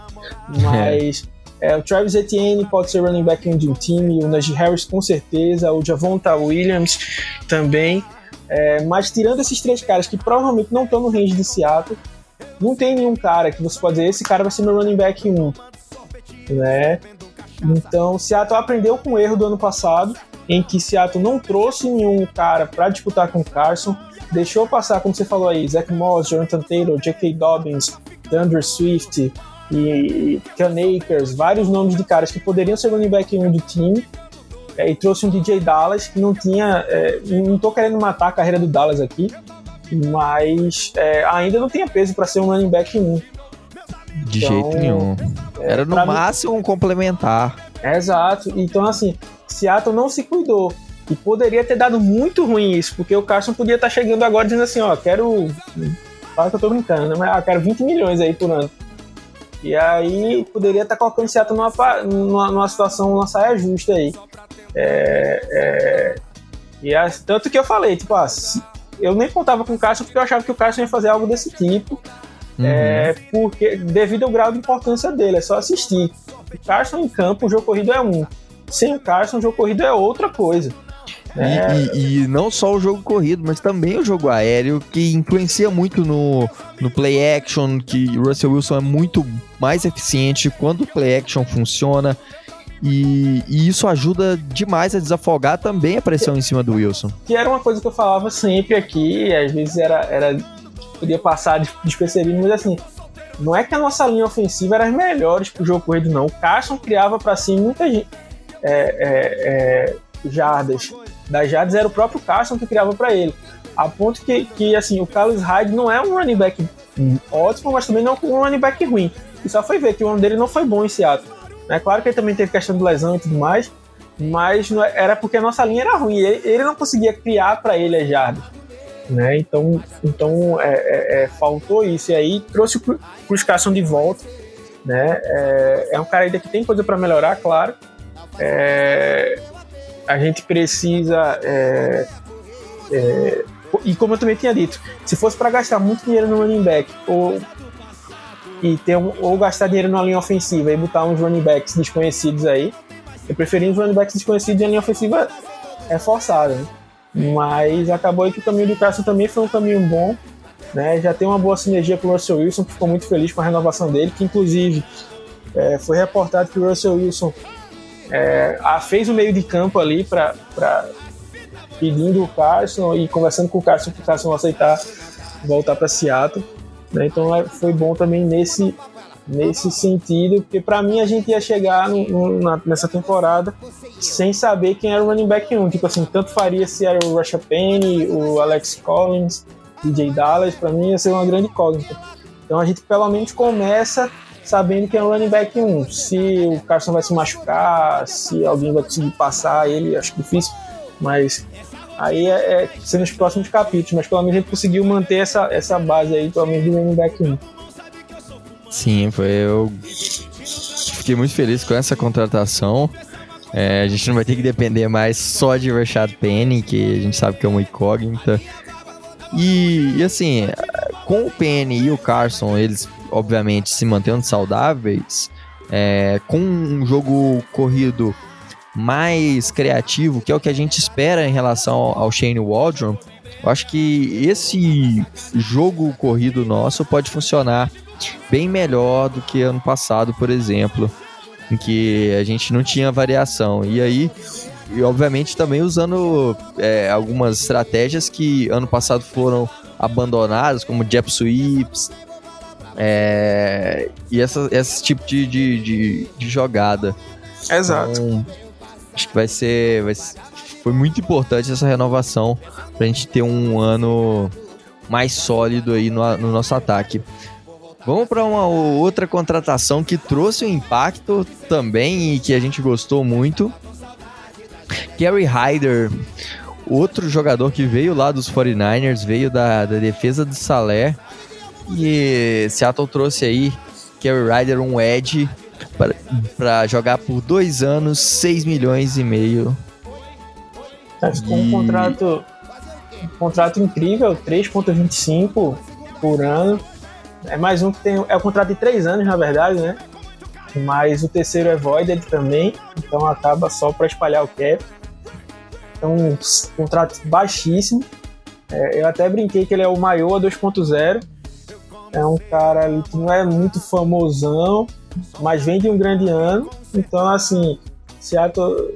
Mas é. O Travis Etienne pode ser running back de um time, o Najee Harris com certeza, o Javonta Williams também. É, mas tirando esses três caras que provavelmente não estão no range de Seattle, não tem nenhum cara que você pode dizer, esse cara vai ser meu running back 1. Né? Então, Seattle aprendeu com o erro do ano passado, em que Seattle não trouxe nenhum cara para disputar com o Carson, deixou passar, como você falou aí, Zach Moss, Jonathan Taylor, J.K. Dobbins, DeAndre Swift e Ken Akers, vários nomes de caras que poderiam ser running back 1 do time. É, e trouxe um DJ Dallas que não tinha. É, não tô querendo matar a carreira do Dallas aqui, mas é, ainda não tinha peso para ser um running back 1. De então, jeito nenhum. É, Era no máximo mim, um complementar. Exato. Então, assim, Seattle não se cuidou. E poderia ter dado muito ruim isso, porque o Carson podia estar tá chegando agora dizendo assim, ó, quero. Fala que eu tô brincando, né? Mas ah, quero 20 milhões aí por ano. E aí poderia estar tá colocando o Seattle numa, numa, numa situação, uma saia justa aí. É, é, e tanto que eu falei, tipo, ah, eu nem contava com o Carson porque eu achava que o Carson ia fazer algo desse tipo. Uhum. É, porque devido ao grau de importância dele, é só assistir. Carson em campo, o jogo corrido é um. Sem o Carson, o jogo corrido é outra coisa. É. E, e, e, não só o jogo corrido, mas também o jogo aéreo, que influencia muito no, no play action, que Russell Wilson é muito mais eficiente quando o play action funciona. E, e, isso ajuda demais a desafogar também a pressão em cima do Wilson. Que era uma coisa que eu falava sempre aqui, às vezes era, era podia passar despercebido, mas assim, não é que a nossa linha ofensiva era as melhores pro jogo corrido, não. O Carson criava para si muita gente. É, é, é, jardas das jardas era o próprio Carson que criava para ele. A ponto que, que, assim, o Carlos Hyde não é um running back ótimo, mas também não é um running back ruim. E só foi ver que o ano dele não foi bom em Seattle. É claro que ele também teve questão de lesão e tudo mais, mas é, era porque a nossa linha era ruim. Ele, ele não conseguia criar para ele as jardas. Né? Então, então é, é, é, faltou isso. E aí trouxe o Chris Carson de volta. Né? É, é um cara ainda que tem coisa para melhorar, claro. É, a gente precisa é, e como eu também tinha dito, se fosse para gastar muito dinheiro no running back ou e ter um, ou gastar dinheiro na linha ofensiva e botar uns running backs desconhecidos aí, eu preferi uns running backs desconhecidos e a linha ofensiva reforçada. Né? Mas acabou aí que o caminho do Carson também foi um caminho bom. Né? Já tem uma boa sinergia com o Russell Wilson, que ficou muito feliz com a renovação dele, que inclusive é, foi reportado que o Russell Wilson é, fez o meio de campo ali para pedindo o Carson e conversando com o Carson para o Carson aceitar voltar para Seattle. Né? Então é, foi bom também nesse, nesse sentido, porque para mim a gente ia chegar no, no, na, nessa temporada sem saber quem era o running back 1. Tipo assim, tanto faria se era o Rasha Penny, o Alex Collins, DJ Dallas, para mim ia ser uma grande incógnita. Então a gente pelo menos começa sabendo que é o running back 1. Se o Carson vai se machucar, se alguém vai conseguir passar ele, acho difícil, mas aí é, é ser próximos capítulos, mas pelo menos a gente conseguiu manter essa, essa base aí, pelo menos do running back 1. Sim, foi, eu fiquei muito feliz com essa contratação. É, a gente não vai ter que depender mais só de Rashad Penny, que a gente sabe que é uma incógnita. E, e assim, com o Penny e o Carson, eles obviamente se mantendo saudáveis, é, com um jogo corrido mais criativo, que é o que a gente espera em relação ao Shane Waldron, eu acho que esse jogo corrido nosso pode funcionar bem melhor do que ano passado, por exemplo, em que a gente não tinha variação. E aí, e obviamente também usando é, algumas estratégias que ano passado foram abandonadas, como jab sweeps, é, e essa, esse tipo de, de, de, de jogada. Exato. Então, acho que vai ser, vai ser, Foi muito importante essa renovação pra gente ter um ano mais sólido aí no, no nosso ataque. Vamos para uma outra contratação que trouxe um impacto também e que a gente gostou muito. Gary Hyder, outro jogador que veio lá dos 49ers, veio da, da defesa do Salé. E Seattle trouxe aí Gary Ryder, um edge, para jogar por dois anos, 6 milhões e meio. Tá, ficou um contrato, um contrato incrível, 3,25 por ano. É mais um que tem. É um contrato de três anos, na verdade, né? Mas o terceiro é voided também, então acaba só para espalhar o cap. Então, um contrato baixíssimo. É, eu até brinquei que ele é o maior 2.0 é um cara que não é muito famosão, mas vem de um grande ano. Então, assim, Seattle.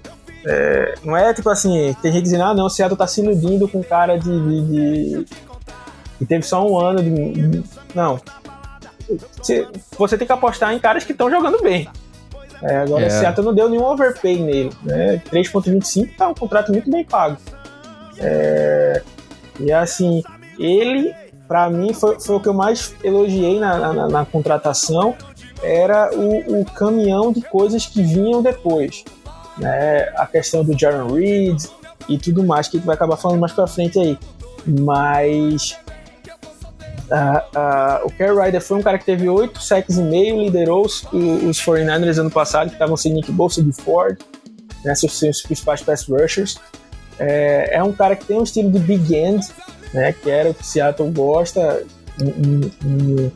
É, não é tipo assim, tem gente dizendo, ah, não, Seattle tá se iludindo com cara de. de, de que teve só um ano de. não. Você tem que apostar em caras que estão jogando bem. É, agora, é. Seattle não deu nenhum overpay nele. Né? 3,25 tá um contrato muito bem pago. É, e assim, ele para mim foi, foi o que eu mais elogiei na, na, na contratação era o, o, caminhão de coisas que vinham depois, né? A questão do Jaron Reed e tudo mais que a gente vai acabar falando mais para frente aí, mas uh, uh, o Kerry Ryder foi um cara que teve 8 sacks e meio, liderou os, os 49ers ano passado, que estavam sem Nick Bolsa de Ford, né, seus, seus principais pass rushers. É, é um cara que tem um estilo de big end, né, que era o que Seattle gosta, um,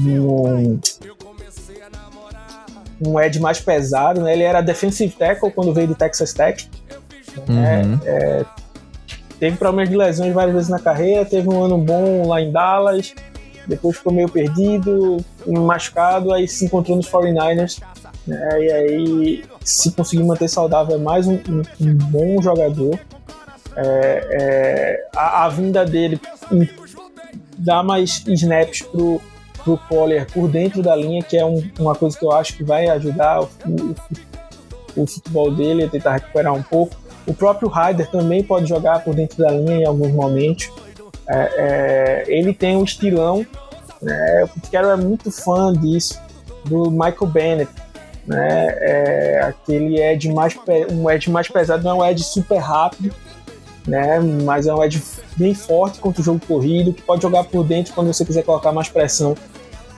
um, um, edge mais pesado, né? Ele era defensive tackle quando veio do Texas Tech. Né? Uhum. É, teve problemas de lesões várias vezes na carreira, teve um ano bom lá em Dallas, depois ficou meio perdido, machucado, aí se encontrou nos 49ers, né? e aí se conseguir manter saudável é mais um, um, bom jogador. É, é, a, a, vinda dele dá mais snaps pro, pro Poller por dentro da linha, que é um, uma coisa que eu acho que vai ajudar o, o, o, futebol dele a tentar recuperar um pouco. O próprio Ryder também pode jogar por dentro da linha em alguns momentos. É, é ele tem um estilão, né, o Quero é muito fã disso, do Michael Bennett. Né, é, aquele edge mais, um edge mais pesado, não é um edge super rápido, né? Mas é um edge bem forte contra o jogo corrido, que pode jogar por dentro quando você quiser colocar mais pressão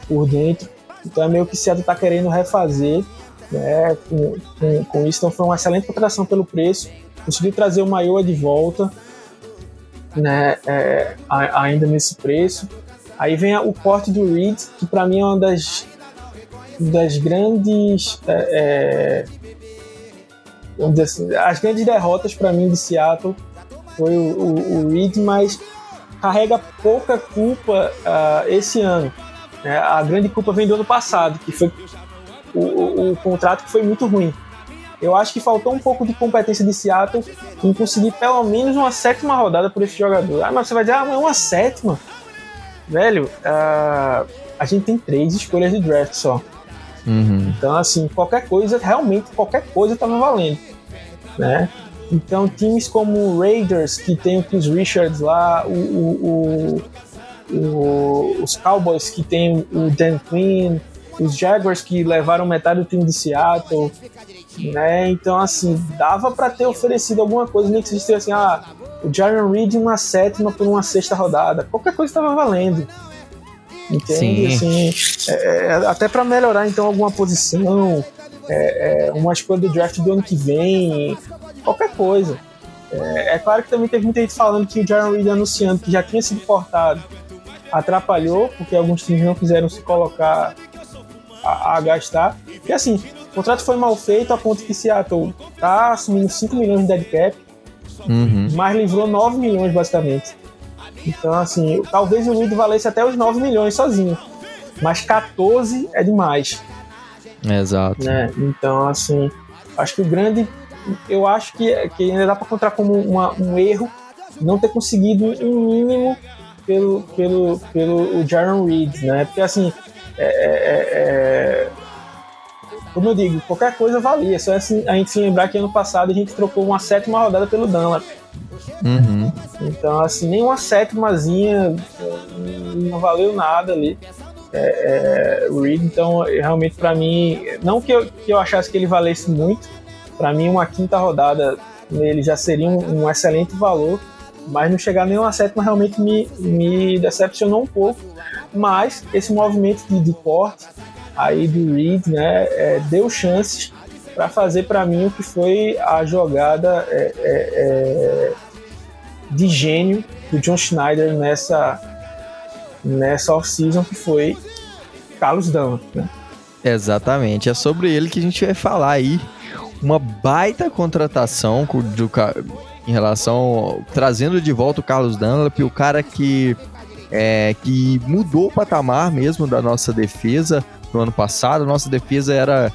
por dentro. Então é meio que Seattle está querendo refazer né, com, com, com, isso. Então foi uma excelente contratação pelo preço. Conseguiu trazer o Maioa de volta. né, é, ainda nesse preço. Aí vem o corte do Reed, que para mim é uma das, das grandes. É, é, assim, as grandes derrotas para mim de Seattle foi o, o, o Reed, mas carrega pouca culpa uh, esse ano. Né? A grande culpa vem do ano passado, que foi o, o, o contrato que foi muito ruim. Eu acho que faltou um pouco de competência de Seattle em conseguir pelo menos uma sétima rodada por esse jogador. Ah, mas você vai dizer, ah, mas uma sétima? Velho, uh, a gente tem três escolhas de draft só. Uhum. Então, assim, qualquer coisa, realmente qualquer coisa tava valendo. Né? Então, times como o Raiders, que tem o Chris Richards lá, o, o, o, o os Cowboys, que tem o Dan Quinn, os Jaguars, que levaram metade do time de Seattle, né? Então, assim, dava para ter oferecido alguma coisa, nem que existisse assim, ah, o Jaron Reed uma sétima por uma sexta rodada. Qualquer coisa estava valendo. Entende? Sim. Assim, é, é até para melhorar, então, alguma posição, é, é, uma escolha do draft do ano que vem, qualquer coisa. É, é, claro que também teve muita gente falando que o Jaron Reed anunciando que já tinha sido cortado atrapalhou, porque alguns times não quiseram se colocar a, a gastar. Porque assim, o contrato foi mal feito a ponto que Seattle tá assumindo 5 milhões de dead cap, uhum. mas livrou 9 milhões basicamente. Então, assim, talvez o Reed valesse até os 9 milhões sozinho. Mas 14 é demais. Exato. Né? Então, assim, acho que o grande. Eu acho que, que ainda dá para contar como uma, um erro não ter conseguido um mínimo pelo, pelo, pelo o Jaron Reed, né? Porque, assim, é, é, é, é como eu digo, qualquer coisa valia. Só assim, a gente se lembrar que ano passado a gente trocou uma sétima rodada pelo Dunlap. Uhum. Então, assim, nem uma sétimazinha não valeu nada ali. É, é, Reed, então, realmente, para mim, não que eu, que eu achasse que ele valesse muito, para mim, uma quinta rodada nele já seria um, um, excelente valor, mas não chegar nem uma sétima realmente me, me decepcionou um pouco. Mas esse movimento de, de corte aí do Reed, né, é, deu chances para fazer para mim o que foi a jogada é, é, é, de gênio do John Schneider nessa nessa off-season que foi Carlos Dunlap, né? Exatamente, é sobre ele que a gente vai falar aí. Uma baita contratação do, em relação trazendo de volta o Carlos Dunlap, o cara que é, que mudou o patamar mesmo da nossa defesa no ano passado. Nossa defesa era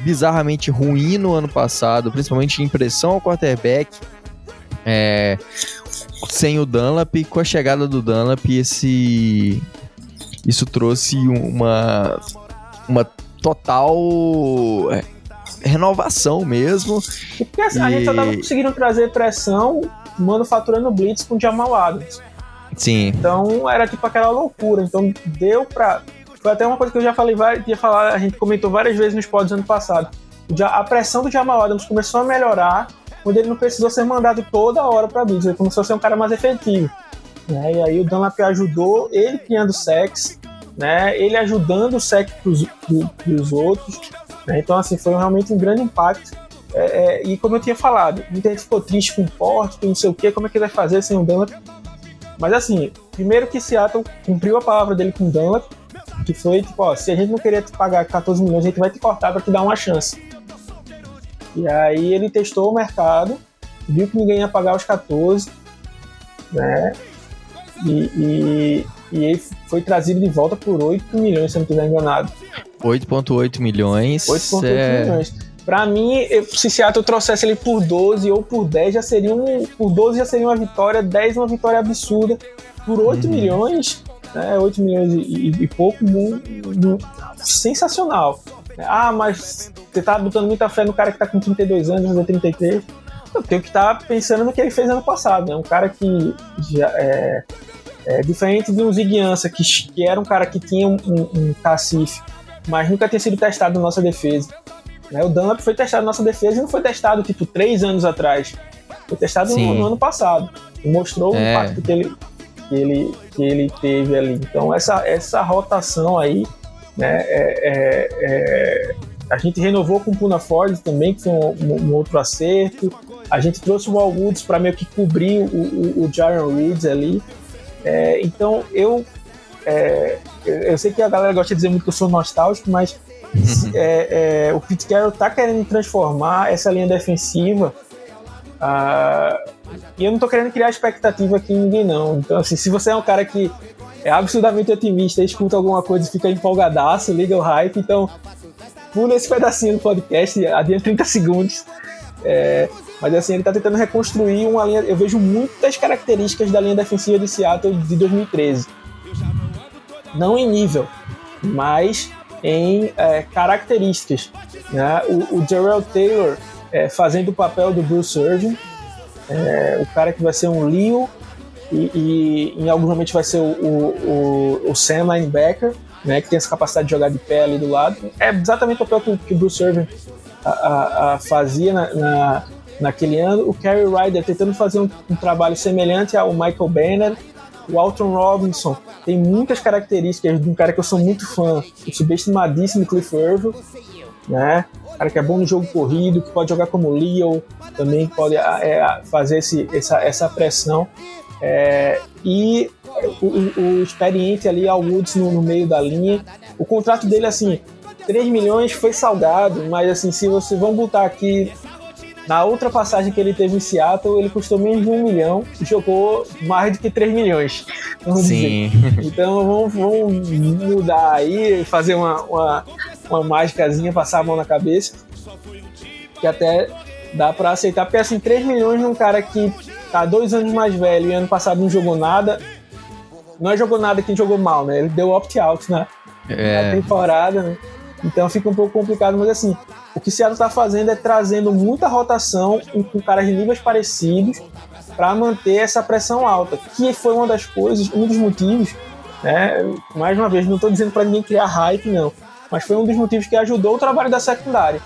bizarramente ruim no ano passado, principalmente em pressão ao quarterback. É, sem o Dunlap, com a chegada do Dunlap, esse isso trouxe uma uma total é, renovação mesmo. Porque assim, e... a gente só tava conseguindo trazer pressão manufaturando blitz com Jamal Adams. Sim. Então era tipo aquela loucura. Então deu pra foi até uma coisa que eu já falei, ia falar, a gente comentou várias vezes nos pods ano passado. A pressão do Jamal Adams começou a melhorar quando ele não precisou ser mandado toda hora para blitz, ele começou a ser um cara mais efetivo. Né? E aí o Dunlap ajudou ele criando sex, né? ele ajudando o sec para os outros. Né? Então, assim, foi realmente um grande impacto. É, é, e como eu tinha falado, muita gente ficou triste com o porte, com não sei o que, como é que ele vai fazer sem o Dunlap. Mas assim, primeiro que Seattle cumpriu a palavra dele com o Dunlap, que foi tipo, ó, se a gente não queria te pagar 14 milhões, a gente vai te cortar para te dar uma chance. E aí ele testou o mercado, viu que ninguém ia pagar os 14, né? E, e, e ele foi trazido de volta por 8 milhões, se eu não estiver enganado. 8,8 milhões. 8,8 é... milhões. Pra mim, se Seattle trouxesse ele por 12 ou por 10, já seria um. Por 12 já seria uma vitória, 10 uma vitória absurda. Por 8 uhum. milhões, né, 8 milhões e, e pouco, muito, sensacional. Ah, mas você tá botando muita fé no cara que tá com 32 anos, ou 33. Eu tenho que estar tá pensando no que ele fez ano passado, né? Um cara que já é, é diferente de um Ziguiança, que, que era um cara que tinha um, um, um cacife, mas nunca tinha sido testado na nossa defesa. Né? O Dunlap foi testado na nossa defesa e não foi testado, tipo, três anos atrás. Foi testado no, no, ano passado. E mostrou é. o impacto que ele, que ele, que ele teve ali. Então, essa, essa rotação aí, né, é, é, é a gente renovou com o Puna Ford também, que foi um, um, outro acerto. A gente trouxe o Wall Woods para meio que cobrir o, o, o Jaron Reeds ali. É, então eu, é, eu sei que a galera gosta de dizer muito que eu sou nostálgico, mas é, é, o Pete Carroll tá querendo transformar essa linha defensiva. Uh, e eu não tô querendo criar expectativa aqui em ninguém, não. Então, assim, se você é um cara que é absurdamente otimista, escuta alguma coisa e fica empolgadaço, liga o hype, então pula esse pedacinho do podcast, adianta 30 segundos. É, mas assim, ele tá tentando reconstruir uma linha. Eu vejo muitas características da linha defensiva de Seattle de 2013. Não em nível, mas em é, características. Né? O, o Taylor é, fazendo o papel do Bruce Irving, é, o cara que vai ser um Leo e, e em alguns momentos vai ser o, o, o, Sam Linebacker, né, que tem essa capacidade de jogar de pé ali do lado. É exatamente o papel que, o Bruce Irving a, a, a fazia na, na, naquele ano. O Kerry Ryder tentando fazer um, um trabalho semelhante ao Michael Banner o Alton Robinson tem muitas características de um cara que eu sou muito fã, o subestimadíssimo Cliff Irving, né? Cara que é bom no jogo corrido, que pode jogar como Leo, também pode é, fazer esse, essa, essa pressão. É, e o, o, experiente ali, Al Woods no, no, meio da linha. O contrato dele, assim, 3 milhões foi salgado, mas assim, se você vamos botar aqui na outra passagem que ele teve em Seattle, ele custou menos de um milhão e jogou mais do que 3 milhões. Vamos Sim. Dizer. Então vamos, vamos, mudar aí, fazer uma, uma, uma mágicazinha, passar a mão na cabeça. Que até dá para aceitar, porque assim, 3 milhões num cara que tá dois anos mais velho e ano passado não jogou nada. Não é jogou nada quem jogou mal, né? Ele deu opt-out na, é. na temporada, né? Então fica um pouco complicado, mas assim, o que o Seattle está fazendo é trazendo muita rotação com caras de níveis parecidos para manter essa pressão alta, que foi uma das coisas, um dos motivos, né? Mais uma vez, não estou dizendo para ninguém criar hype, não, mas foi um dos motivos que ajudou o trabalho da secundária,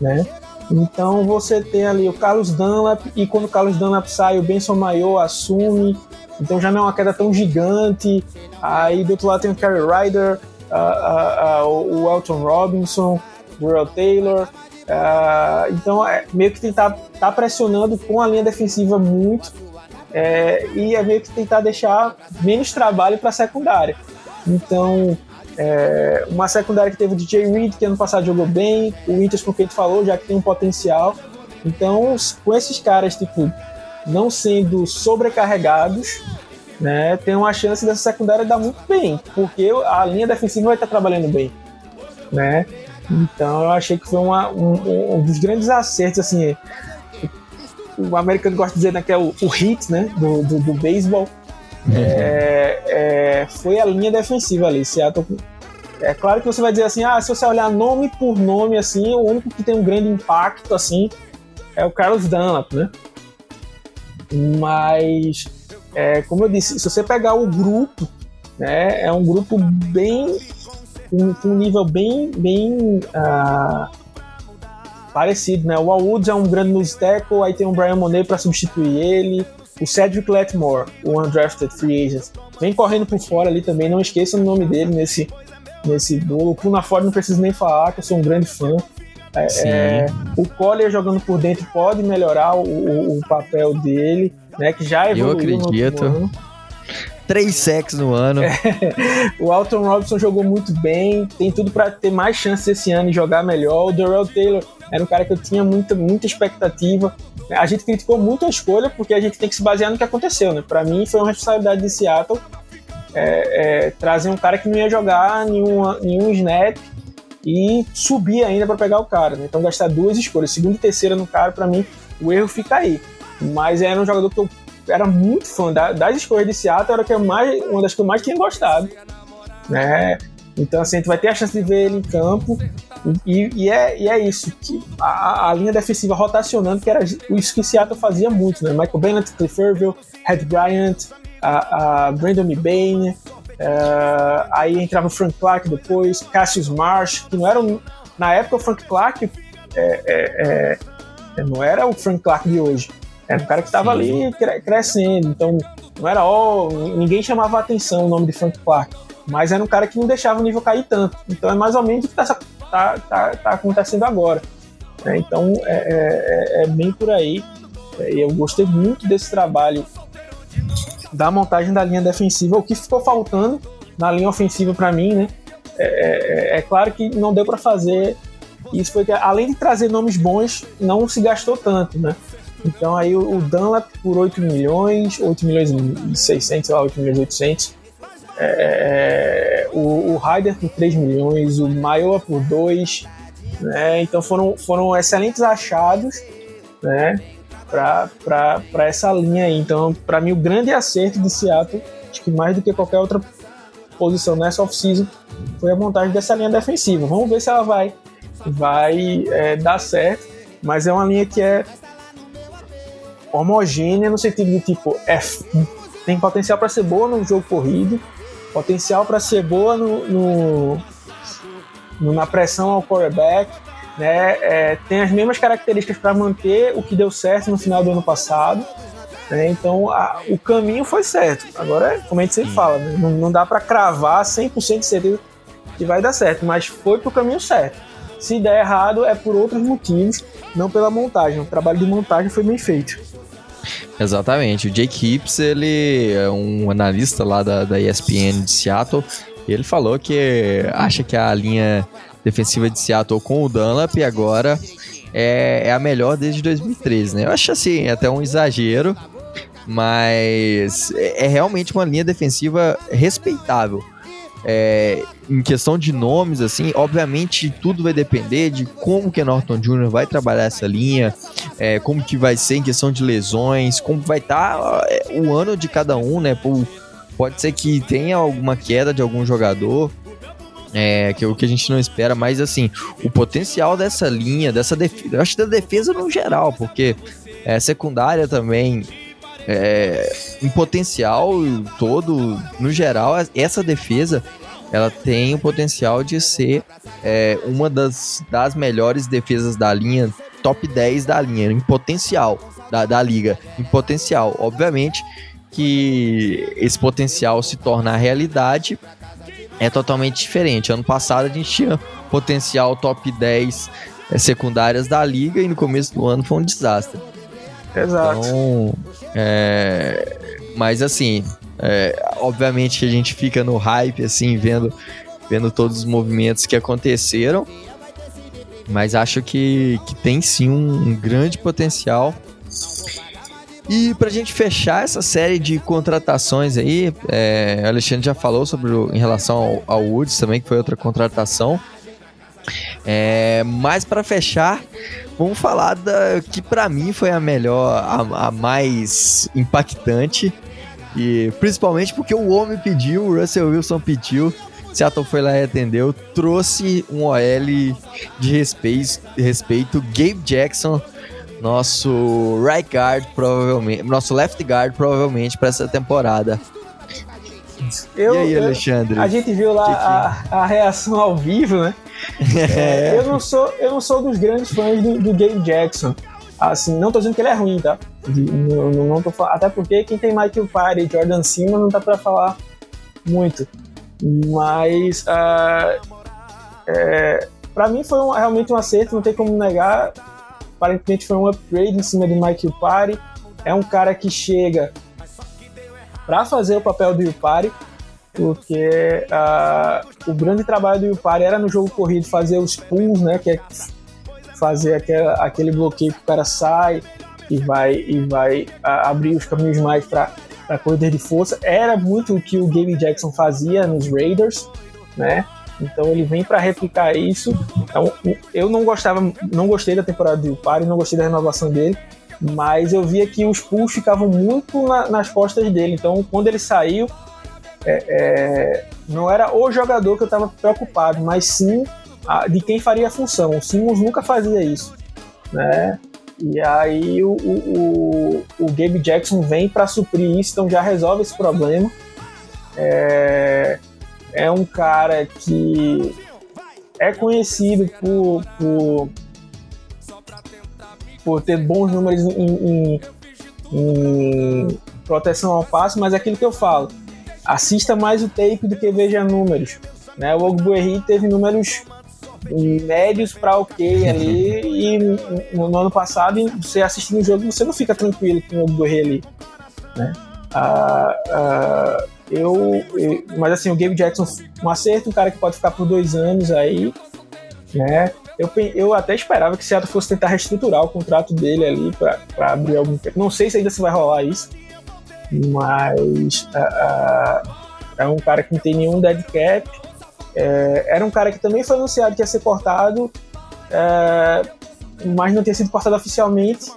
né? Então você tem ali o Carlos Dunlap e quando o Carlos Dunlap sai, o Benson Maior assume, então já não é uma queda tão gigante. Aí do outro lado tem o Kerry Ryder, uh, uh, uh, o Elton Robinson, Burrell Taylor. Uh, então, é meio que tentar tá pressionando com a linha defensiva muito é, e é meio que tentar deixar menos trabalho para a secundária. Então, é, uma secundária que teve o DJ Reed, que ano passado jogou bem, o Winters, com quem tu falou, já que tem um potencial. Então, com esses caras, tipo, não sendo sobrecarregados, né, tem uma chance dessa secundária dar muito bem, porque a linha defensiva vai estar trabalhando bem, né? Então eu achei que foi uma, um, um, dos grandes acertos, assim. O americano gosta de dizer né, que é o, o hit né, do, do, do beisebol. É, é, foi a linha defensiva ali. Seattle, é claro que você vai dizer assim, ah, se você olhar nome por nome, assim, o único que tem um grande impacto, assim, é o Carlos Dunlap, né? Mas, é, como eu disse, se você pegar o grupo, né, é um grupo bem com um nível bem, bem uh, parecido, né? O Woods é um grande nose tackle, aí tem o Brian Monet para substituir ele, o Cedric Letmore, o undrafted free agent, vem correndo por fora ali também, não esqueça o nome dele nesse, nesse bolo. O Puna Ford não preciso nem falar, que eu sou um grande fã. É, é, o Collier jogando por dentro pode melhorar o, o, o papel dele, né? Que já evoluiu. Eu acredito três sacks no ano. É, <laughs> o Alton Robinson jogou muito bem, tem tudo para ter mais chances esse ano e jogar melhor. O Darrell Taylor era um cara que eu tinha muita, muita expectativa. A gente criticou muito a escolha porque a gente tem que se basear no que aconteceu, né? Para mim foi uma responsabilidade de Seattle é, é, trazer um cara que não ia jogar nenhum, nenhum snap e subir ainda para pegar o cara. Né? Então gastar duas escolhas, segunda e terceira no cara, para mim o erro fica aí. Mas era um jogador que eu era muito fã da, das escolhas de Seattle, era que eu mais, uma das que eu mais tinha gostado. Né? Então, assim, a gente vai ter a chance de ver ele em campo. E, e, é, e é isso, que a, a, linha defensiva rotacionando, que era isso que Seattle fazia muito, né? Michael Bennett, Cliff Irville, Ed Bryant, a, a Brandon Mebane, uh, aí entrava o Frank Clark depois, Cassius Marsh, que não era um, na época o Frank Clark é, é, não era o Frank Clark de hoje. Era um cara que estava ali crescendo, então não era ó, ninguém chamava a atenção o nome de Frank Clark, mas era um cara que não deixava o nível cair tanto. Então é mais ou menos o que está tá, tá, tá acontecendo agora. Né? Então é, é, é, é, bem por aí. É, eu gostei muito desse trabalho da montagem da linha defensiva. O que ficou faltando na linha ofensiva para mim, né? É, é, claro que não deu para fazer isso foi que além de trazer nomes bons, não se gastou tanto, né? Então aí o, o Dunlap por 8 milhões, 8 milhões e 600, sei lá, 8 milhões e 800. É, o, o Ryder por 3 milhões, o Maioa por 2. Né? Então foram, foram excelentes achados né? para essa linha aí. Então, para mim, o grande acerto de Seattle, acho que mais do que qualquer outra posição nessa off-season, foi a montagem dessa linha defensiva. Vamos ver se ela vai, vai é, dar certo, mas é uma linha que é homogênea no sentido de tipo é, tem potencial para ser boa no jogo corrido, potencial para ser boa no, no, no, na pressão ao quarterback, né? É, tem as mesmas características para manter o que deu certo no final do ano passado. Né? Então a, o caminho foi certo. Agora, como a gente sempre fala, né? não, não dá para cravar 100% de certeza que vai dar certo, mas foi pro caminho certo. Se der errado, é por outros motivos, não pela montagem. O trabalho de montagem foi bem feito. Exatamente. O Jake Hips, ele é um analista lá da, da ESPN de Seattle. Ele falou que acha que a linha defensiva de Seattle com o Dunlap agora é, é a melhor desde 2013, né? Eu acho assim, até um exagero, mas é, é realmente uma linha defensiva respeitável. É, em questão de nomes, assim, obviamente tudo vai depender de como que Norton Jr. vai trabalhar essa linha, é, como que vai ser em questão de lesões, como vai estar tá, é, o ano de cada um, né? pode ser que tenha alguma queda de algum jogador, é, que é o que a gente não espera, mas assim, o potencial dessa linha, dessa defesa, acho da defesa no geral, porque é secundária também, é, em potencial todo, no geral, essa defesa ela tem o potencial de ser é, uma das, das melhores defesas da linha, top 10 da linha, em potencial da, da liga, em potencial. Obviamente que esse potencial se tornar realidade é totalmente diferente. Ano passado a gente tinha potencial top 10 é, secundárias da liga e no começo do ano foi um desastre. Exato. Então, é, mas assim, é, obviamente que a gente fica no hype, assim, vendo, vendo todos os movimentos que aconteceram. Mas acho que, que tem sim um, um grande potencial. E pra gente fechar essa série de contratações aí, é, Alexandre já falou sobre em relação ao, ao Woods também, que foi outra contratação. É, mas para fechar, vamos falar da que para mim foi a melhor, a, a, mais impactante. E principalmente porque o homem pediu, o Russell Wilson pediu, Seattle foi lá e atendeu, trouxe um OL de respeito, respeito Gabe Jackson, nosso right guard provavelmente, nosso left guard provavelmente para essa temporada. Eu, e aí, Alexandre? Eu, a gente viu lá que que... A, a, reação ao vivo, né? <laughs> É. eu, não sou, eu não sou dos grandes fãs do, do Game Jackson. Assim, não tô dizendo que ele é ruim, tá? Não, não, não tô, até porque quem tem Michael Party e Jordan Cima não dá pra falar muito. Mas uh, é, para mim foi um, realmente um acerto, não tem como negar. Aparentemente foi um upgrade em cima do Michael Party. É um cara que chega para fazer o papel do Yupari, porque uh, o grande trabalho do Yupari era no jogo corrido fazer os pulls, né, que é fazer aquela, aquele bloqueio que o cara sai e vai e vai abrir os caminhos mais para corrida de força. Era muito o que o Gabe Jackson fazia nos Raiders, né? Então ele vem para replicar isso. Então, eu não gostava, não gostei da temporada do Yupari, não gostei da renovação dele, mas eu via que os pulls ficavam muito na, nas costas dele. Então, quando ele saiu, é, é, não era o jogador que eu estava preocupado, mas sim a, de quem faria a função. O Simmons nunca fazia isso, né? E aí o, o, o Gabe Jackson vem para suprir isso, então já resolve esse problema. É, é um cara que é conhecido por, por por ter bons números em, em, em proteção ao passe, mas é aquilo que eu falo, assista mais o tape do que veja números. Né? O Ogbuerri teve números médios para ok ali <laughs> e no, no, ano passado você assistindo o jogo você não fica tranquilo com o Borré ali, né? Ah, ah, eu, eu, mas assim o Gabe Jackson um acerto, um cara que pode ficar por dois anos aí, né? Eu, eu até esperava que o Seattle fosse tentar reestruturar o contrato dele ali para abrir algum tempo. Não sei se ainda se vai rolar isso, mas uh, uh, é um cara que não tem nenhum dead cap. É, era um cara que também foi anunciado que ia ser cortado, é, mas não tinha sido cortado oficialmente,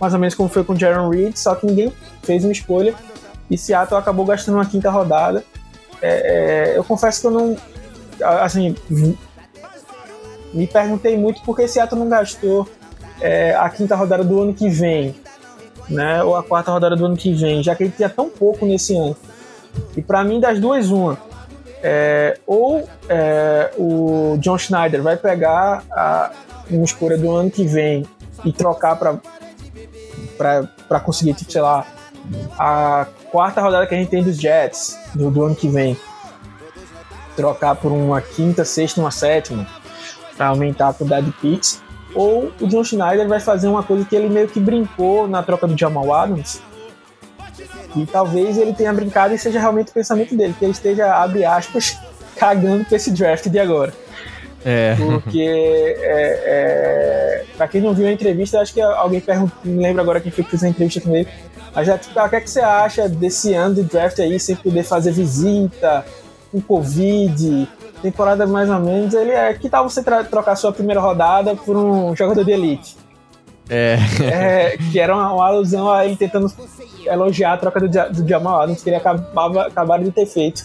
mais ou menos como foi com o Jaron Reed, só que ninguém fez uma escolha e Seattle acabou gastando uma quinta rodada. É, é eu confesso que eu não. Assim, me perguntei muito por que Seattle não gastou é, a quinta rodada do ano que vem, né? Ou a quarta rodada do ano que vem, já que ele tinha tão pouco nesse ano. E para mim, das duas, uma. É, ou é, o John Schneider vai pegar a, uma escolha do ano que vem e trocar para conseguir, tipo, sei lá, a quarta rodada que a gente tem dos Jets do, do ano que vem. Trocar por uma quinta, sexta, uma sétima para aumentar a quantidade de picks, ou o John Schneider vai fazer uma coisa que ele meio que brincou na troca do Jamal Adams, e talvez ele tenha brincado e seja realmente o pensamento dele, que ele esteja, abre aspas, <laughs> cagando com esse draft de agora. É. Porque, é, é, pra quem não viu a entrevista, acho que alguém perguntou, não lembro agora quem foi que fez a entrevista com ele, mas já, tipo, ah, o que, é que você acha desse ano de draft aí, sem poder fazer visita, com Covid, temporada mais ou menos, ele é. Que tal você trocar sua primeira rodada por um jogador de elite? É. é que era uma, uma, alusão a ele tentando elogiar a troca do, do Jamal Adams, que ele acabava, acabaram de ter feito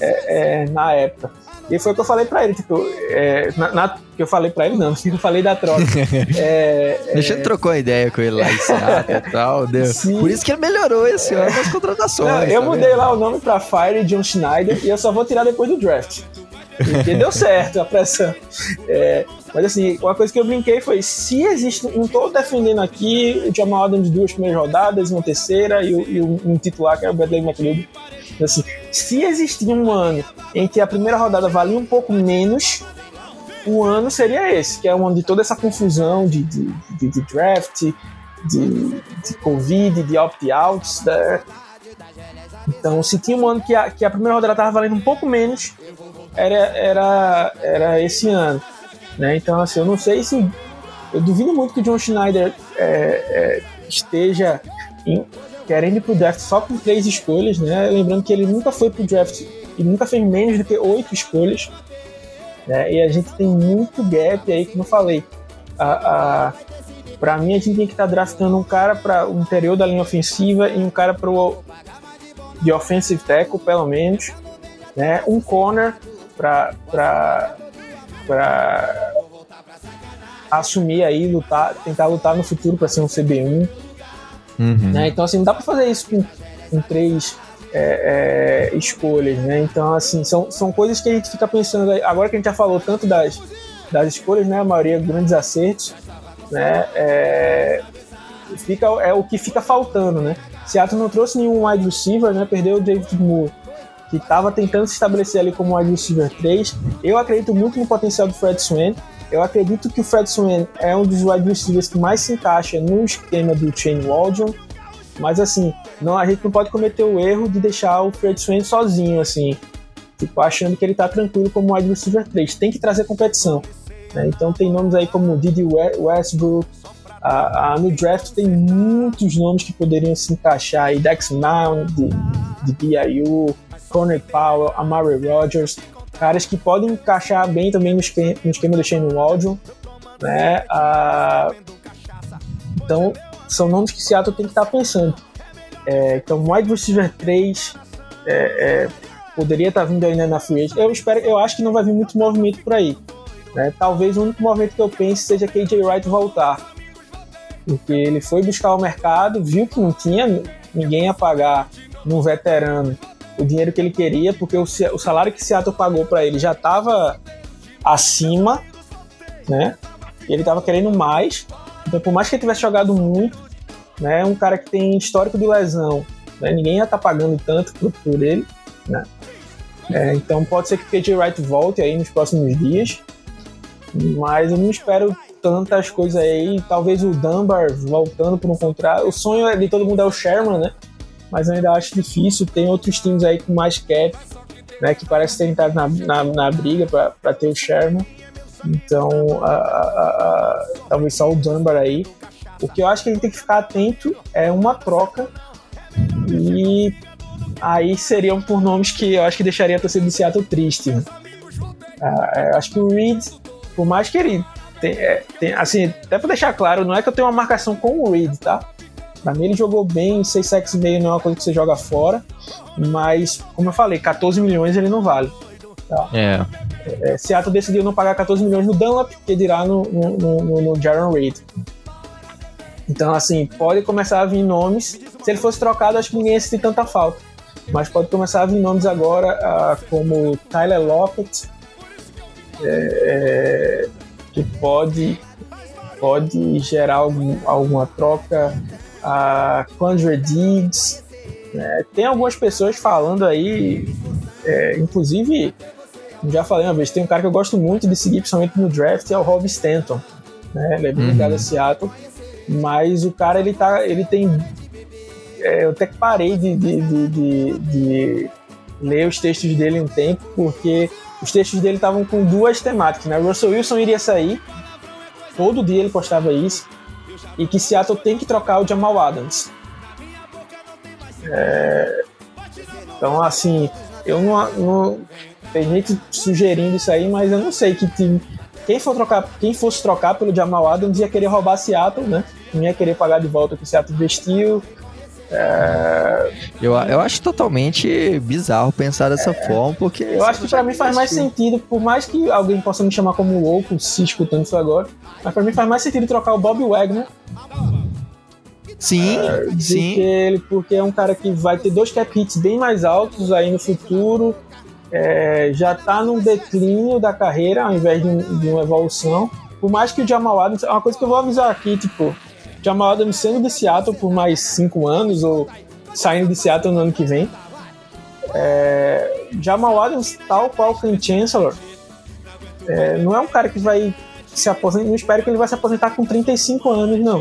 é, é, na época. E foi o que eu falei pra ele, tipo, é, na, na, que eu falei pra ele, não, <laughs> eu falei da troca. <laughs> é, Deixa é... trocou a ideia com ele lá em Seattle e tal, deu. Por isso que ele melhorou esse ano nas contratações. Não, eu tá mudei vendo? lá o nome pra Fire John Schneider e eu só vou tirar depois do draft. Porque deu certo a pressão. É, mas assim, uma coisa que eu brinquei foi: se existe. Não estou defendendo aqui o Jamal Adams duas primeiras rodadas, uma terceira e, e um titular, que é o Bradley McLeod. Assim, se existir um ano em que a primeira rodada valia um pouco menos, o ano seria esse, que é um ano de toda essa confusão de, de, de, de draft, de, de Covid, de opt-outs. Né? Então, se tinha um ano que a, que a primeira rodada estava valendo um pouco menos, era, era, era esse ano. Né? Então, assim, eu não sei se. Eu duvido muito que o John Schneider é, é, esteja em, querendo ir pro draft só com três escolhas, né? Lembrando que ele nunca foi pro draft e nunca fez menos do que oito escolhas. Né? E a gente tem muito gap aí, como eu falei. A, a, para mim, a gente tem que estar tá draftando um cara para o interior da linha ofensiva e um cara para o de offensive tackle, pelo menos. Né? Um corner para assumir aí, lutar, tentar lutar no futuro para ser um CB1. Uhum. Né? Então, assim, não dá para fazer isso com, com três é, é, escolhas, né? Então, assim, são, são coisas que a gente fica pensando. Agora que a gente já falou tanto das, das escolhas, né? A maioria grandes acertos, né? É, fica, é o que fica faltando, né? Seattle não trouxe nenhum wide receiver, né? Perdeu o David Moore que estava tentando se estabelecer ali como wide receiver 3. Eu acredito muito no potencial do Fred Swain. Eu acredito que o Fred Swain é um dos wide receivers que mais se encaixa no esquema do Shane Waldron. Mas assim, não, a gente não pode cometer o erro de deixar o Fred Swain sozinho, assim, tipo, achando que ele está tranquilo como wide receiver 3. Tem que trazer competição. Né? Então tem nomes aí como Didi Westbrook. A, a, no draft tem muitos nomes que poderiam se encaixar aí. Dex Mount, de, de BIU, Corner Powell, Amari Rogers, caras que podem encaixar bem também no esquema, no esquema do Shane Waldron, né? Ah, então, são nomes que Seattle tem que estar pensando. É, então, wide receiver 3 é, é, poderia estar vindo ainda na free. Eu, espero, eu acho que não vai vir muito movimento por aí. Né? Talvez o único movimento que eu pense seja KJ Wright voltar. Porque ele foi buscar o mercado, viu que não tinha ninguém a pagar no veterano o dinheiro que ele queria, porque o, o salário que Seattle pagou para ele já estava acima, né? E ele estava querendo mais. Então, por mais que ele tivesse jogado muito, né? Um cara que tem histórico de lesão, né? Ninguém ia estar tá pagando tanto por, por ele, né? É, então pode ser que KJ Wright volte aí nos próximos dias. Mas eu não espero tantas coisas aí. Talvez o Dunbar voltando por um contrato. O sonho de todo mundo é o Sherman, né? Mas ainda acho difícil. Tem outros times aí com mais cap, né? Que parece ter entrado na, na, na briga para ter o Sherman. Então, a, a, a, talvez só o Dunbar aí. O que eu acho que a gente tem que ficar atento é uma troca. E aí seriam por nomes que eu acho que deixaria a torcida do Seattle triste. Né? Ah, acho que o Reed, por mais que ele tem, é, tem, assim, até pra deixar claro, não é que eu tenho uma marcação com o Reed, tá? Pra mim ele jogou bem, 6 sacks e meio não é uma coisa que você joga fora, mas, como eu falei, 14 milhões ele não vale. Tá? É. é Seattle decidiu não pagar 14 milhões no Dunlap, que dirá no, no, no, no Jaron Reed. Então, assim, pode começar a vir nomes. Se ele fosse trocado, acho que ninguém ia sentir tanta falta. Mas pode começar a vir nomes agora, uh, como Tyler Lockett, é, é, que pode, pode gerar algum, alguma troca. A Quandre Diggs. Né? Tem algumas pessoas falando aí, é, inclusive, já falei uma vez, tem um cara que eu gosto muito de seguir, principalmente no draft, é o Rob Stanton. Né? Ele é bem ligado uhum. a Seattle. Mas o cara, ele, tá, ele tem. É, eu até parei de, de, de, de, de ler os textos dele um tempo, porque os textos dele estavam com duas temáticas, né? Russell Wilson iria sair, todo dia ele postava isso, e que Seattle tem que trocar o Jamal Adams. É... Então, assim, eu não, não, Tem gente sugerindo isso aí, mas eu não sei que time. Quem, for trocar, quem fosse trocar pelo Jamal Adams ia querer roubar Seattle, né? Não ia querer pagar de volta o que Seattle investiu. É... Eu, eu acho totalmente bizarro pensar dessa é... forma, porque. Eu acho que para mim faz mais sentido, por mais que alguém possa me chamar como louco se escutando isso agora, mas para mim faz mais sentido trocar o Bob Wagner. Sim, é, sim. Ele, porque é um cara que vai ter dois cap hits bem mais altos aí no futuro. É, já tá num declínio da carreira ao invés de, de uma evolução. Por mais que o Jamal Adams, é uma coisa que eu vou avisar aqui, tipo, Jamal Adams sendo de Seattle por mais cinco anos ou saindo de Seattle no ano que vem. É, Jamal Adams, tal qual Ken Chancellor, é, não é um cara que vai se aposentar. Não espero que ele vai se aposentar com 35 anos, não.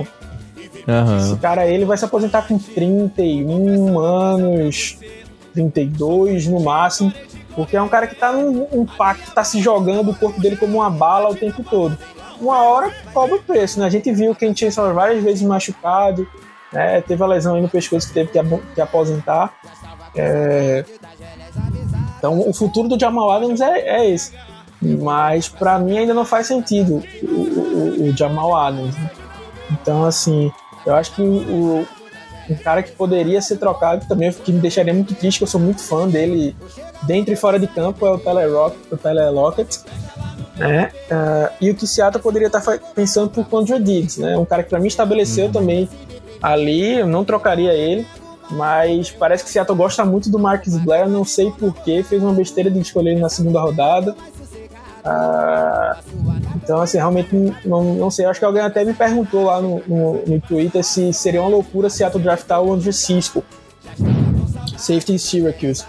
Uhum. Esse cara ele vai se aposentar com 31 anos, 32 no máximo, porque é um cara que tá num um pacto, tá se jogando o corpo dele como uma bala o tempo todo uma hora cobra o preço, né? A gente viu que tinha várias vezes machucado, né? Teve a lesão aí no pescoço que teve que, que aposentar. É... Então o futuro do Jamal Adams é, é esse. Mas para mim ainda não faz sentido o, o, o Jamal Adams. Né? Então, assim, eu acho que o, cara que poderia ser trocado também, que me deixaria muito triste, que eu sou muito fã dele dentro e fora de campo, é o Tyler, Rock, o Tyler Lockett né? Uh, e o que Seattle poderia estar tá pensando por Condra Diggs, né? Um cara que para mim estabeleceu uhum. também ali, eu não trocaria ele, mas parece que Seattle gosta muito do Marcus Blair, não sei porquê, fez uma besteira de escolher ele na segunda rodada. Uh, então, assim, realmente não, não sei. Acho que alguém até me perguntou lá no, no, no Twitter se seria uma loucura Seattle draftar o Andrew Cisco, safety em Syracuse.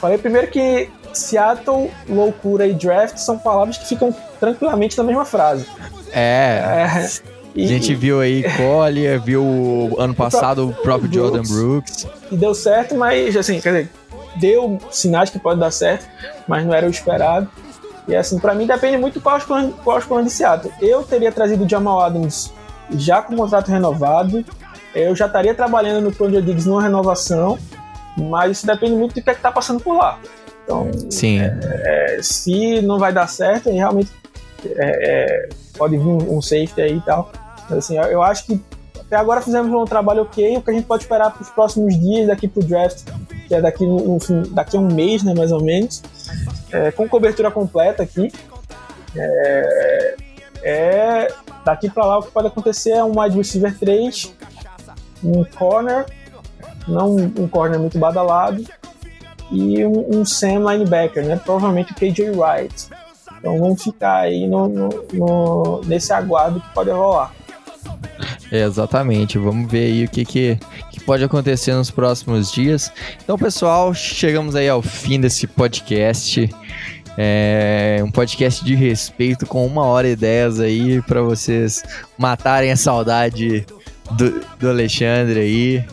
Falei primeiro que Seattle, loucura e draft são palavras que ficam tranquilamente na mesma frase. É. é e, a gente viu aí Collier, viu ano passado o próprio, Jordan Brooks. E deu certo, mas assim, quer dizer, deu sinais que pode dar certo, mas não era o esperado. E assim, para mim depende muito qual os planos, qual os planos de Seattle. Eu teria trazido o Jamal Adams já com o contrato renovado. Eu já estaria trabalhando no Conde Diggs numa renovação, mas isso depende muito do que é que tá passando por lá. Então, Sim. É, é, se não vai dar certo, realmente é, é, pode vir um safety aí e tal. Mas assim, eu, eu acho que até agora fizemos um trabalho ok, o que a gente pode esperar para os próximos dias daqui para o draft, que é daqui, no, daqui a um mês, né, mais ou menos, é, com cobertura completa aqui. É, é daqui para lá o que pode acontecer é um wide receiver 3, um corner, não um corner muito badalado, e um, um Sam linebacker, né? Provavelmente o KJ Wright. Então vamos ficar aí no, no, no, nesse aguardo que pode rolar. É, exatamente, vamos ver aí o que, que, que, pode acontecer nos próximos dias. Então, pessoal, chegamos aí ao fim desse podcast. É um podcast de respeito com uma hora e dez aí para vocês matarem a saudade do, do Alexandre aí.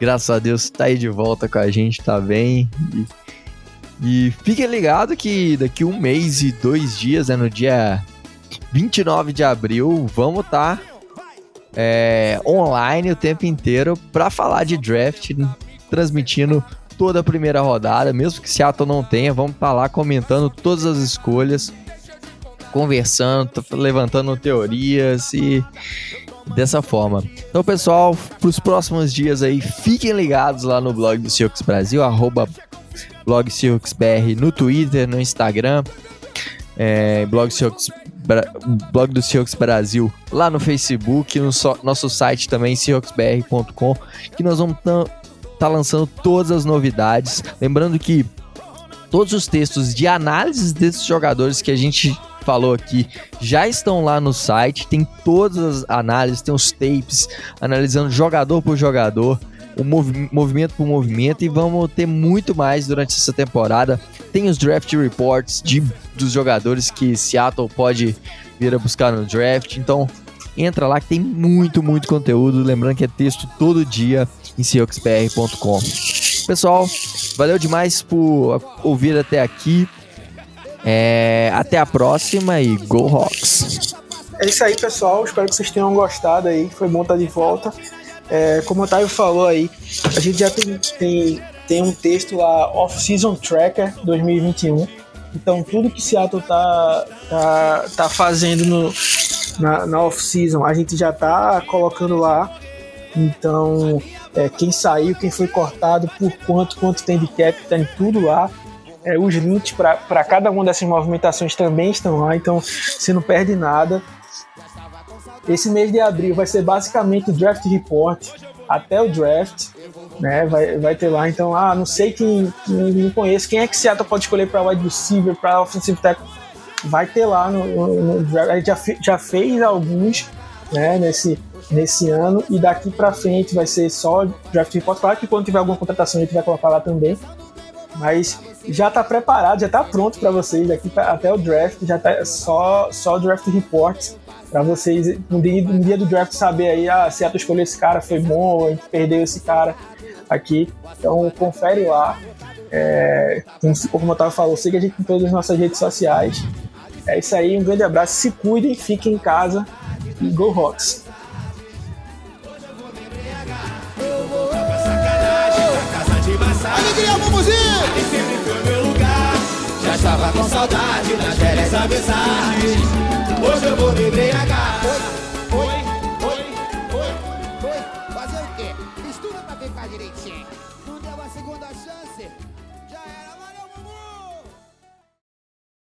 Graças a Deus tá aí de volta com a gente, tá bem. E, e fiquem ligados que daqui um mês e dois dias, é né, no dia 29 de abril, vamos estar tá, é, online o tempo inteiro para falar de draft, transmitindo toda a primeira rodada, mesmo que Seattle não tenha, vamos estar tá lá comentando todas as escolhas, conversando, levantando teorias e dessa forma. Então, pessoal, para os próximos dias aí, fiquem ligados lá no blog do Seahawks Brasil, arroba blog BR no Twitter, no Instagram, é, blog, Seahawks, blog do Seahawks Brasil lá no Facebook, no so, nosso site também, seahawksbr.com, que nós vamos tá lançando todas as novidades. Lembrando que todos os textos de análise desses jogadores que a gente falou aqui já estão lá no site. Tem todas as análises, tem os tapes analisando jogador por jogador, o movi movimento por movimento e vamos ter muito mais durante essa temporada. Tem os draft reports de, dos jogadores que Seattle pode vir a buscar no draft. Então entra lá que tem muito, muito conteúdo. Lembrando que é texto todo dia em seahawksbr.com. Pessoal, valeu demais por ouvir até aqui. É, até a próxima e Go Hawks! É isso aí, pessoal. Espero que vocês tenham gostado aí. Foi bom estar de volta. É, como o Otávio falou aí, a gente já tem, tem, tem um texto lá, Off-Season Tracker 2021. Então, tudo que Seattle tá, tá, tá fazendo no, na, na off-season, a gente já tá colocando lá. Então, é, quem saiu, quem foi cortado, por quanto, quanto tem de cap, tem tudo lá. É, os links para cada uma dessas movimentações também estão lá, então você não perde nada. Esse mês de abril vai ser basicamente o draft report até o draft, né? Vai, vai ter lá. Então, ah, não sei quem, não conheço, quem é que Seattle pode escolher para wide receiver, para offensive tackle. Vai ter lá no, no, no A gente já, já fez alguns, né? Nesse, nesse ano e daqui para frente vai ser só draft report. Claro que quando tiver alguma contratação a gente vai colocar lá também, mas já está preparado, já está pronto para vocês daqui pra, até o draft, já tá só só draft reports para vocês no dia, no dia, do draft saber aí ah, se a escolher esse cara foi bom, a gente perdeu esse cara aqui. Então confere lá. É, como o Otávio falou, siga a gente em todas as nossas redes sociais. É isso aí, um grande abraço, se cuidem, fiquem em casa e Go Rocks! Estava com saudade das velhas amizades. Hoje eu vou me embriagar.